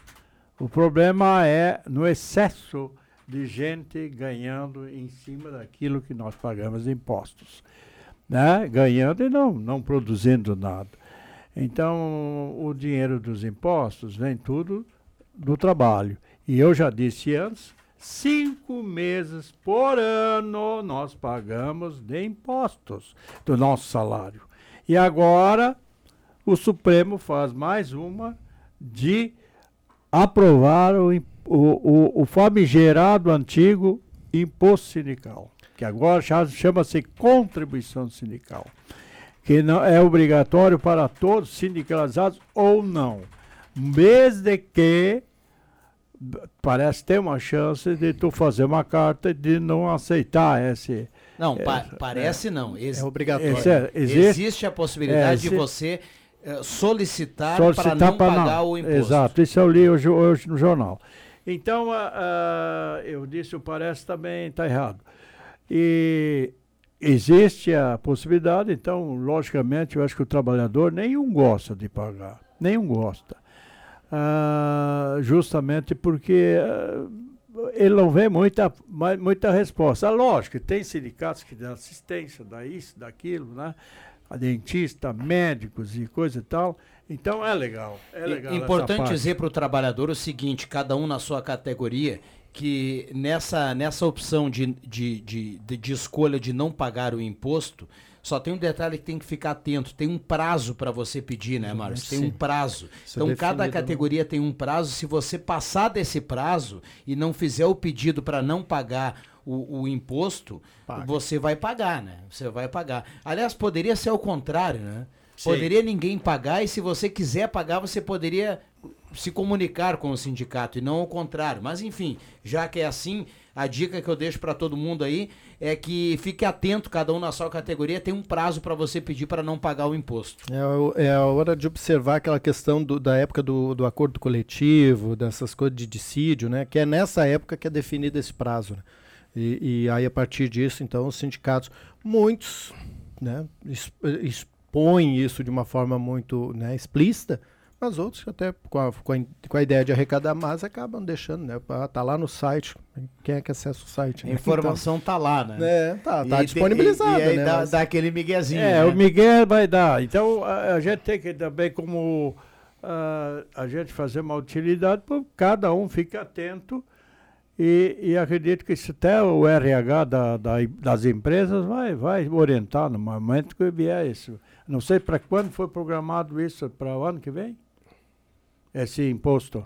O problema é no excesso de gente ganhando em cima daquilo que nós pagamos de impostos. Né? Ganhando e não, não produzindo nada. Então, o dinheiro dos impostos vem tudo do trabalho. E eu já disse antes, cinco meses por ano nós pagamos de impostos do nosso salário. E agora o Supremo faz mais uma de aprovar o, o, o, famigerado antigo imposto sindical, que agora chama-se contribuição sindical, que não é obrigatório para todos sindicalizados ou não, desde que parece ter uma chance de tu fazer uma carta de não aceitar esse Não, pa- esse- parece não. Ex- É obrigatório. é, Esse é- existe, existe- a possibilidade é, de você eh, solicitar, para solicitar não pra pagar o imposto. Exato, isso eu li hoje, hoje no jornal. Então, ah, ah, eu disse, o parece também está errado. E existe a possibilidade, então, logicamente, eu acho que o trabalhador nenhum gosta de pagar, nenhum gosta. Ah, justamente porque ah, ele não vê muita, muita resposta. Lógico, tem sindicatos que dão assistência, dá isso, daquilo, né? A dentista, médicos e coisa e tal. Então é legal. É legal Importante dizer para o trabalhador o seguinte, cada um na sua categoria, que nessa, nessa opção de, de, de, de, de escolha de não pagar o imposto, só tem um detalhe que tem que ficar atento. Tem um prazo para você pedir, né, Márcio? Tem um prazo. Isso é então, cada né? categoria tem um prazo. Se você passar desse prazo e não fizer o pedido para não pagar o, o imposto, você vai pagar, né? Você vai pagar. Aliás, poderia ser o contrário, né? Sim. Poderia ninguém pagar e se você quiser pagar, você poderia se comunicar com o sindicato e não ao contrário. Mas enfim, já que é assim, a dica que eu deixo para todo mundo aí é que fique atento, cada um na sua categoria tem um prazo para você pedir para não pagar o imposto. É, é a hora de observar aquela questão do- da época do, do acordo coletivo, dessas coisas de dissídio, né? Que é nessa época que é definido esse prazo. né? E, e aí, a partir disso, então, os sindicatos, muitos, né, expõem isso de uma forma muito né, explícita, mas outros, até com a, com a, com a ideia de arrecadar mais, acabam deixando, né? Ah, Tá lá no site. Quem é que acessa o site? A né? informação tá lá, né? É, tá, tá E disponibilizada, E, e aí né? dá, mas- dá aquele miguezinho. É, né? o Miguel vai dar. Então a, a gente tem que também, como ah, a gente fazer uma utilidade, cada um fique atento. E, e acredito que isso até o RH da, da- das empresas vai, vai orientar no momento que vier isso. Não sei para quando foi programado isso, para o ano que vem? Esse imposto.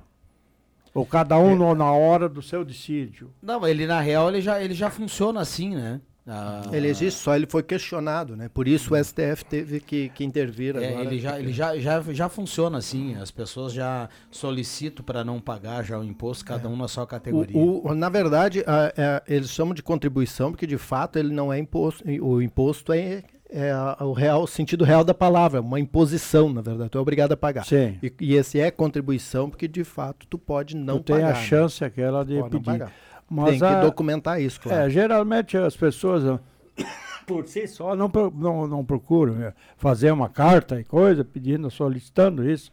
Ou cada um no- na hora do seu dissídio. Não, ele na real ele já, ele já funciona assim, né? Ah, Ele existe, só ele foi questionado, né? Por isso o STF teve que, que intervir É, agora. ele já, ele já, já, já funciona assim, as pessoas já solicitam para não pagar já o imposto, cada um na sua categoria. O- o- na verdade, a- é, eles chamam de contribuição, porque de fato ele não é imposto. O imposto é, é o real o sentido real da palavra, uma imposição, na verdade. Tu é obrigado a pagar. Sim. E, e esse é contribuição, porque de fato tu pode não tu tem pagar. a né? chance aquela de Pode não pedir. pagar. Mas Tem que a- documentar isso, claro. É, geralmente as pessoas ah, por si só não, não, não procuram eh, fazer uma carta e coisa, pedindo, solicitando isso.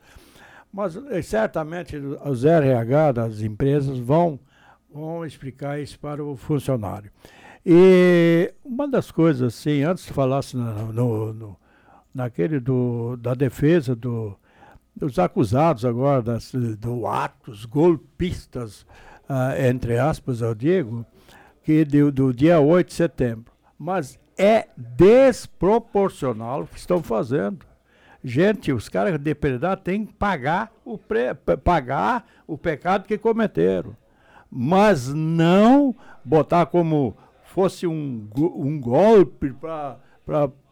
Mas eh, certamente os RH das empresas vão, vão explicar isso para o funcionário. E uma das coisas, assim, antes de falasse na, no, no- naquele do, da defesa do, dos acusados agora, das, do atos golpistas, ah, entre aspas, eu digo, que do, do dia 8 de setembro. Mas é desproporcional o que estão fazendo. Gente, os caras de depredar têm que pagar o, pre, pa- pagar o pecado que cometeram. Mas não botar como fosse um, um golpe para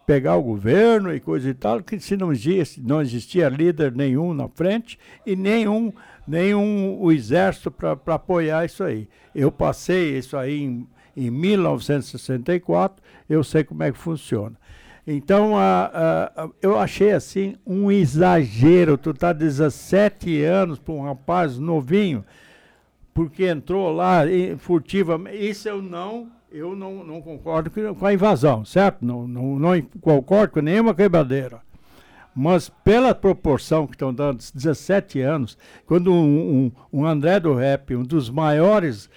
pegar o governo e coisa e tal, que se não existia, não existia líder nenhum na frente e nenhum, nenhum o exército para apoiar isso aí. Eu passei isso aí em, em 1964, eu sei como é que funciona. Então, a, a- eu achei assim um exagero. Tu tá 17 anos para um rapaz novinho, porque entrou lá furtivamente. Isso eu não, eu não, não concordo com a invasão, certo? Não, não, não concordo com nenhuma quebradeira. Mas pela proporção que estão dando, 17 anos, quando um, um, um André do Rap, um dos maiores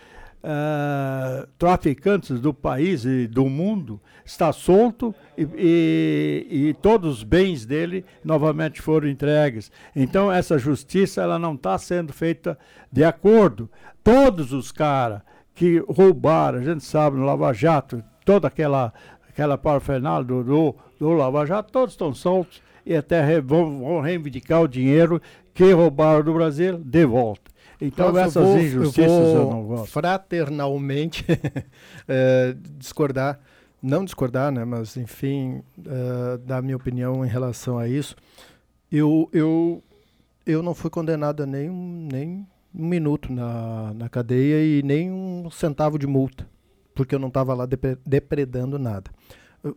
ah, traficantes do país e do mundo, está solto e, e- e todos os bens dele novamente foram entregues. Então essa justiça ela não está sendo feita de acordo. Todos os caras que roubaram, a gente sabe, no Lava Jato, toda aquela, aquela parafernália do, do, do Lava Jato, todos estão soltos e até re- vão, vão reivindicar o dinheiro que roubaram do Brasil de volta. Então eu essas vou- injustiças eu, eu, não gosto. fraternalmente eh, discordar, não discordar, né, mas enfim, eh, dar minha opinião em relação a isso. Eu, eu, eu não fui condenado a nem um, nem um minuto na, na cadeia e nem um centavo de multa, porque eu não estava lá depre- depredando nada.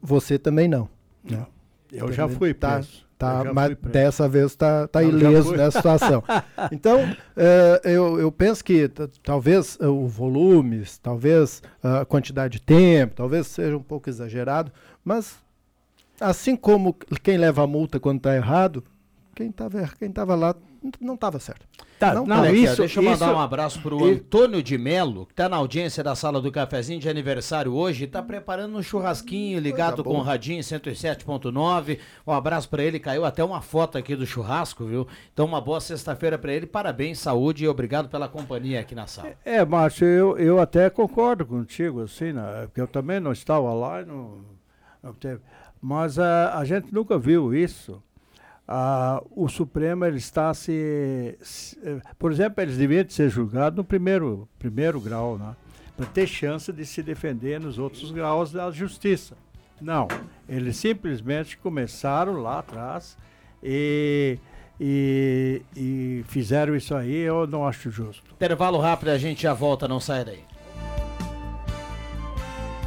Você também não. né? Eu já fui tá, preso. Tá, mas preso. dessa vez está tá já ileso nessa situação. Então, eh, eu, eu penso que talvez eh, o volume, talvez a quantidade de tempo, talvez seja um pouco exagerado, mas assim como quem leva a multa quando está errado, quem estava quem tava lá não estava certo. Tá, não, aqui, ó, deixa eu mandar isso- um abraço pro e- Antônio de Melo, que tá na audiência da sala do cafezinho de aniversário hoje, tá preparando um churrasquinho ligado com o. Radinho 107.9. Um abraço pra ele, caiu até uma foto aqui do churrasco, viu? Então uma boa sexta-feira pra ele, parabéns, saúde e obrigado pela companhia aqui na sala. É, Márcio, eu, eu até concordo contigo, assim, né? Porque eu também não estava lá não, não teve. Mas ah, a gente nunca viu isso. Ah, o Supremo ele está se, se- eh, Por exemplo, eles deviam ser julgados no primeiro, primeiro grau, né? Para ter chance de se defender nos outros graus da justiça. Não, eles simplesmente começaram lá atrás e, e, e fizeram isso aí, eu não acho justo. Intervalo rápido, a gente já volta, não sai daí.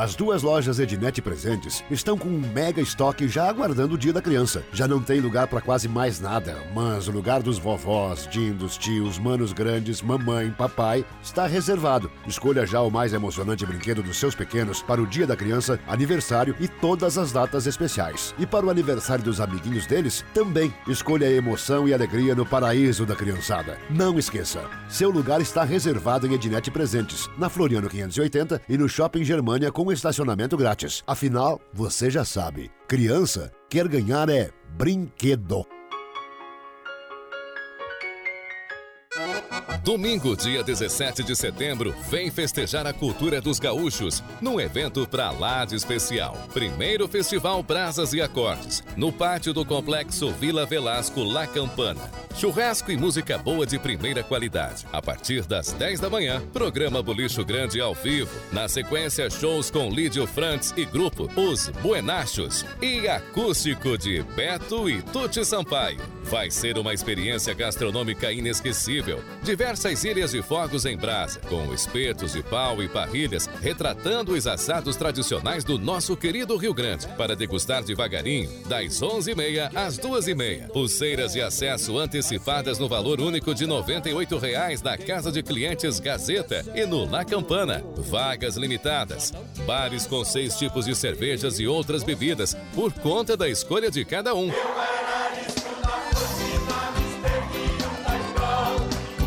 As duas lojas Ednet Presentes estão com um mega estoque já aguardando o dia da criança. Já não tem lugar para quase mais nada, mas o lugar dos vovós, dindos, tios, manos grandes, mamãe, papai está reservado. Escolha já o mais emocionante brinquedo dos seus pequenos para o dia da criança, aniversário e todas as datas especiais. E para o aniversário dos amiguinhos deles, também. Escolha a emoção e alegria no paraíso da criançada. Não esqueça, seu lugar está reservado em Ednet Presentes, na Floriano 580 e no Shopping Germania com estacionamento grátis. Afinal, você já sabe, criança quer ganhar é brinquedo. Domingo, dia 17 de setembro, vem festejar a cultura dos gaúchos num evento pra lá de especial. Primeiro Festival Brasas e Acordes, no pátio do Complexo Vila Velasco La Campana. Churrasco e música boa de primeira qualidade. A partir das 10 da manhã, programa Bolicho Grande ao vivo. Na sequência, shows com Lídio Frantz e grupo Os Buenachos. E acústico de Beto e Tuti Sampaio. Vai ser uma experiência gastronômica inesquecível. Diversas ilhas de fogos em brasa, com espetos de pau e parrilhas, retratando os assados tradicionais do nosso querido Rio Grande. Para degustar devagarinho, das 11h30 às 2h30. Pulseiras de acesso antecipadas no valor único de 98 reais na Casa de Clientes Gazeta e no La Campana. Vagas limitadas. Bares com seis tipos de cervejas e outras bebidas, por conta da escolha de cada um.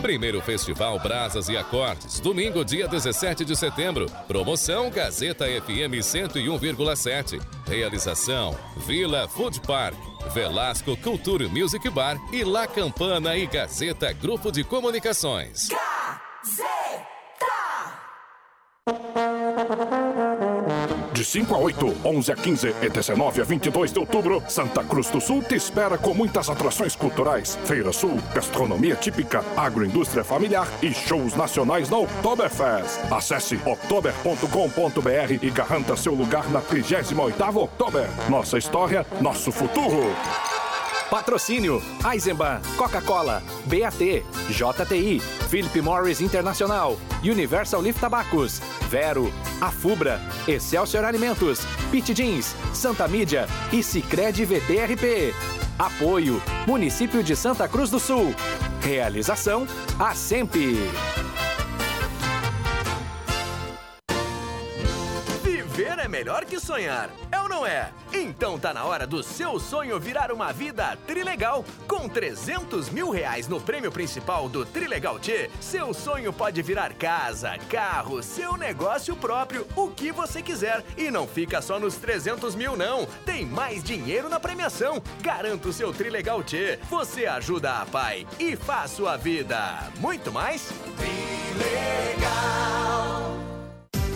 Primeiro Festival Brasas e Acordes, domingo, dia 17 de setembro. Promoção Gazeta FM 101,7. Realização Vila Food Park, Velasco Cultura Music Bar e La Campana e Gazeta Grupo de Comunicações. De 5 a 8, 11 a 15 e 19 a 22 de outubro, Santa Cruz do Sul te espera com muitas atrações culturais, Feira Sul, gastronomia típica, agroindústria familiar e shows nacionais na Oktoberfest. Acesse oktober.com.br e garanta seu lugar na 38ª Oktober. Nossa história, nosso futuro. Patrocínio: Eisenbahn, Coca-Cola, BAT, JTI, Philip Morris Internacional, Universal Lift Tabacos, Vero, Afubra, Excelsior Alimentos, Pit Jeans, Santa Mídia e Sicredi VTRP. Apoio: Município de Santa Cruz do Sul. Realização: a Sempre. Melhor que sonhar, é ou não é? Então tá na hora do seu sonho virar uma vida trilegal. Com 300 mil reais no prêmio principal do Trilegal T, seu sonho pode virar casa, carro, seu negócio próprio, o que você quiser. E não fica só nos 300 mil, não. Tem mais dinheiro na premiação. Garanta o seu Trilegal T. Você ajuda a pai e faz sua vida muito mais.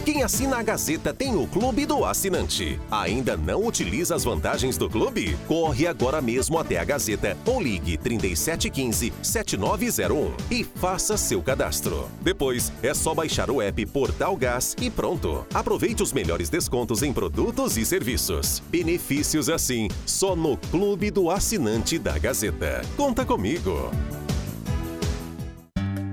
Quem assina a Gazeta tem o Clube do Assinante. Ainda não utiliza as vantagens do clube? Corre agora mesmo até a Gazeta ou ligue 3715-7901 e faça seu cadastro. Depois é só baixar o app Portal Gás e pronto. Aproveite os melhores descontos em produtos e serviços. Benefícios assim, só no Clube do Assinante da Gazeta. Conta comigo.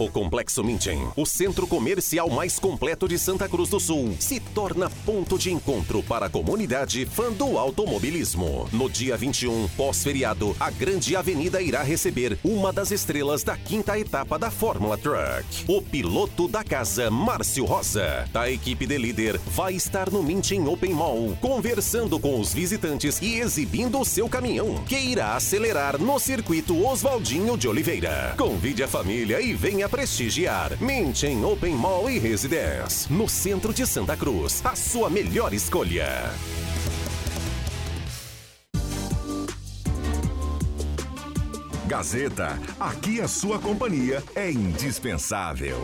O Complexo Minchen, o centro comercial mais completo de Santa Cruz do Sul, se torna ponto de encontro para a comunidade fã do automobilismo. No dia 21, pós-feriado, a Grande Avenida irá receber uma das estrelas da quinta etapa da Fórmula Truck. O piloto da casa, Márcio Rosa, da equipe de líder, vai estar no Minchen Open Mall, conversando com os visitantes e exibindo o seu caminhão, que irá acelerar no circuito Oswaldinho de Oliveira. Convide a família e venha prestigiar Minchen Open Mall e Residence, no centro de Santa Cruz. A sua melhor escolha. Gazeta, aqui a sua companhia é indispensável.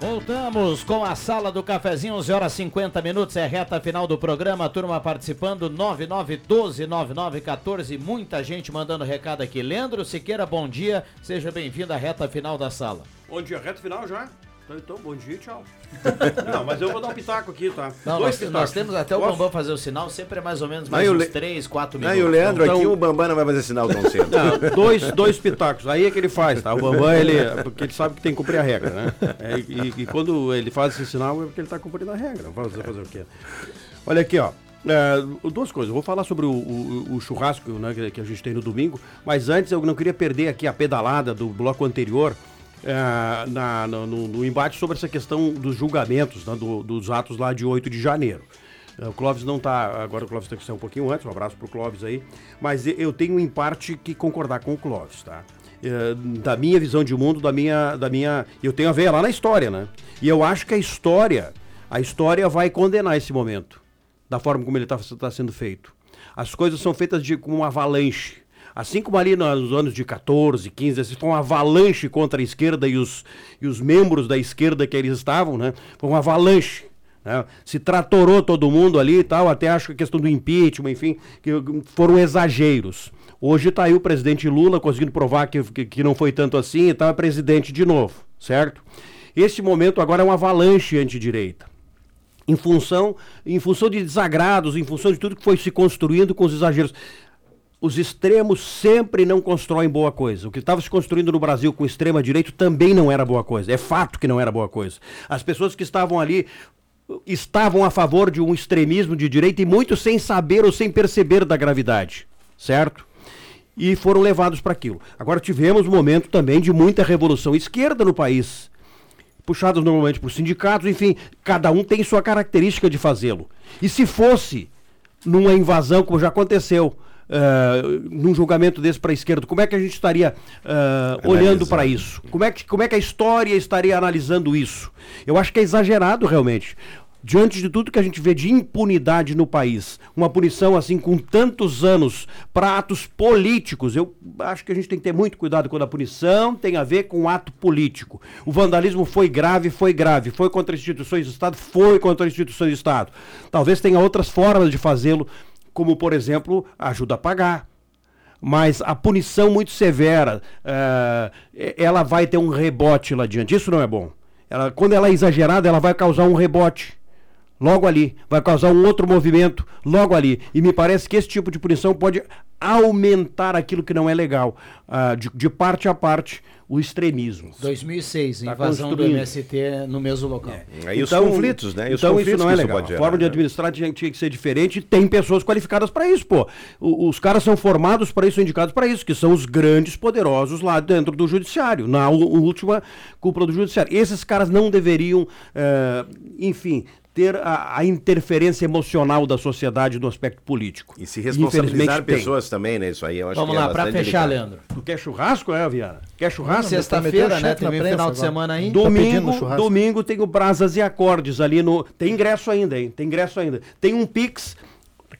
Voltamos com a sala do cafezinho, 11 horas 50 minutos, é reta final do programa, turma participando, 99129914, muita gente mandando recado aqui. Leandro Siqueira, bom dia, seja bem-vindo à reta final da sala. Bom dia, reta final já? Então, então bom dia tchau. Não, mas eu vou dar um pitaco aqui, tá? Não, Dois nós, pitacos. nós temos até o Posso? Bambam fazer o sinal, sempre é mais ou menos Não, mais e o uns Le- 3, 4 Não, minutos. e o Leandro Então- aqui, o Bambam não vai fazer sinal tão cedo. Não, dois, dois pitacos. Aí é que ele faz, tá? O Bambam, ele. Porque ele sabe que tem que cumprir a regra, né? É, e, e quando ele faz esse sinal é porque ele tá cumprindo a regra. Vamos fazer, fazer o quê? Olha aqui, ó. É, duas coisas. Eu vou falar sobre o, o- o churrasco né, que, que a gente tem no domingo, mas antes eu não queria perder aqui a pedalada do bloco anterior. É, na- no, no- embate sobre essa questão dos julgamentos, né, do- dos atos lá de 8 de janeiro. É, O Clóvis não está. Agora o Clóvis tem que sair um pouquinho antes. Um abraço pro Clóvis aí. Mas eu tenho em parte que concordar com o Clóvis, tá? É, da minha visão de mundo, da minha, da minha. Eu tenho a ver lá na história, né? E eu acho que a história, a história vai condenar esse momento, da forma como ele está sendo feito. As coisas são feitas de, com uma avalanche. Assim como ali nos anos de 14, 15, esse foi uma avalanche contra a esquerda e os, e os membros da esquerda que eles estavam, né? Foi uma avalanche. né? Se tratorou todo mundo ali e tal, até acho que a questão do impeachment, enfim, que foram exageros. Hoje está aí o presidente Lula conseguindo provar que, que, que não foi tanto assim e tal, é presidente de novo, certo? Esse momento agora é uma avalanche antidireita em função, em função de desagrados, em função de tudo que foi se construindo com os exageros. Os extremos sempre não constroem boa coisa. O que estava se construindo no Brasil com extrema direita também não era boa coisa. É fato que não era boa coisa. As pessoas que estavam ali estavam a favor de um extremismo de direita e muitos sem saber ou sem perceber da gravidade, certo? E foram levados para aquilo. Agora tivemos um momento também de muita revolução esquerda no país puxados normalmente por sindicatos, enfim, cada um tem sua característica de fazê-lo. E se fosse numa invasão, como já aconteceu, eh, num julgamento desse para a esquerda, como é que a gente estaria eh, olhando para isso? Como é, que, como é que a história estaria analisando isso? Eu acho que é exagerado realmente. Diante de tudo que a gente vê de impunidade no país, uma punição assim com tantos anos para atos políticos, eu acho que a gente tem que ter muito cuidado quando a punição tem a ver com ato político. O vandalismo foi grave, foi grave, foi contra instituições do Estado, foi contra instituições do Estado. Talvez tenha outras formas de fazê-lo, como por exemplo, ajuda a pagar. Mas a punição muito severa, eh, ela vai ter um rebote lá adiante. Isso não é bom. Ela, quando ela é exagerada, ela vai causar um rebote logo ali, vai causar um outro movimento logo ali. E me parece que esse tipo de punição pode aumentar aquilo que não é legal, ah, de, de parte a parte, o extremismo. 2006, Tá invasão do. MST no mesmo local. Aí os conflitos, né? E os então conflitos isso não é legal. pode a gerar, forma de né? administrar tinha, tinha que ser diferente. Tem pessoas qualificadas para isso, pô. O- os caras são formados para isso, são indicados para isso, que são os grandes poderosos lá dentro do judiciário, na última cúpula do judiciário. Esses caras não deveriam, eh, enfim, ter a, a interferência emocional da sociedade no aspecto político. E se responsabilizar Infelizmente tem. pessoas também, né? Isso aí eu acho Vamos que é lá, pra bastante fechar, delicado. Leandro. Tu quer churrasco, é, Viana? Quer churrasco? Sexta-feira, né? Teve final de semana aí. Domingo, domingo tem o Brasas e Acordes ali no. Tem ingresso ainda, hein? Tem ingresso ainda. Tem um Pix.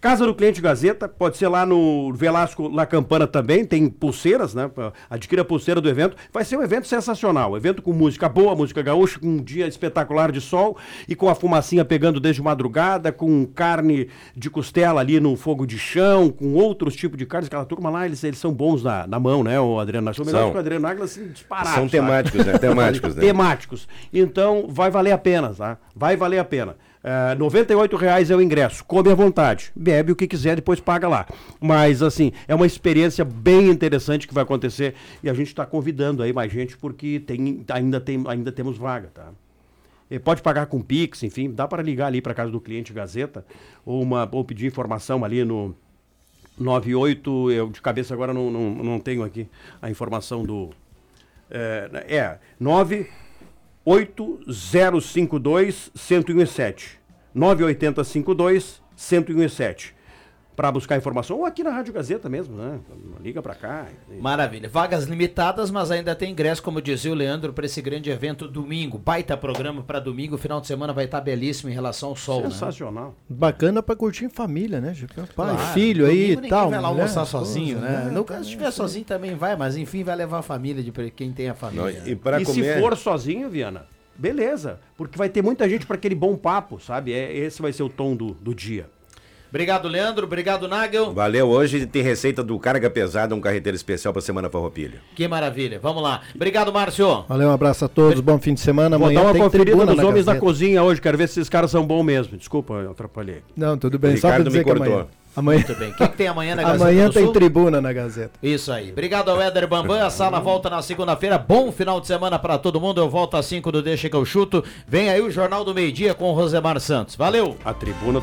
Casa do Cliente Gazeta, pode ser lá no Velasco La Campana também, tem pulseiras, né? Adquira a pulseira do evento. Vai ser um evento sensacional. Evento com música boa, música gaúcha, com um dia espetacular de sol e com a fumacinha pegando desde madrugada, com carne de costela ali no fogo de chão, com outros tipos de carnes. Aquela turma lá, eles, eles são bons na, na mão, né, o Adriano? Nós somos melhores que o Adriano Águila, assim, disparados. São temáticos, né? Temáticos, né? temáticos. Então, vai valer a pena, tá? Vai valer a pena. É, 98 reais é o ingresso. Come à vontade. Bebe o que quiser, depois paga lá. Mas, assim, é uma experiência bem interessante que vai acontecer e a gente está convidando aí mais gente porque tem, ainda, tem, ainda temos vaga, tá? E pode pagar com Pix, enfim, dá para ligar ali para casa do cliente Gazeta ou, uma, ou pedir informação ali no 98, eu de cabeça agora não, não, não tenho aqui a informação do. É, é 98052 1017. 98052 1017. Para buscar informação, ou aqui na Rádio Gazeta mesmo, né? Liga para cá. Maravilha. Vagas limitadas, mas ainda tem ingresso, como dizia o Leandro, para esse grande evento domingo. Baita programa para domingo. Final de semana vai estar belíssimo em relação ao sol. né? Sensacional. Bacana pra curtir em família, né? Pai, Claro, filho aí e tal. vai lá mulher, almoçar esposa, sozinho, né? né? No caso, se estiver sozinho também vai, mas enfim, vai levar a família de quem tem a família. Não, e para E comer... se for sozinho, Viana, beleza, porque vai ter muita gente para aquele bom papo, sabe? É, esse vai ser o tom do, do dia. Obrigado, Leandro. Obrigado, Nagel. Valeu. Hoje tem receita do Carga Pesada, um carreteiro especial para Semana Farroupilha. Que maravilha. Vamos lá. Obrigado, Márcio. Valeu, um abraço a todos, bom fim de semana. Vou Amanhã dar uma tem conferida tribuna nos na homens da cozinha hoje, quero ver se esses caras são bons mesmo. Desculpa, eu atrapalhei. Não, tudo bem, O só pra Ricardo dizer me que cortou. amanhã... amanhã... Muito bem. O que, que tem amanhã na Gazeta Amanhã do tem Sul? tribuna na Gazeta. Isso aí. Obrigado ao Éder Bambam. A sala volta na segunda-feira. Bom final de semana para todo mundo. Eu volto às 5 do Deixa que eu chuto. Vem aí o Jornal do Meio Dia com o Rosemar Santos. Valeu. A tribuna.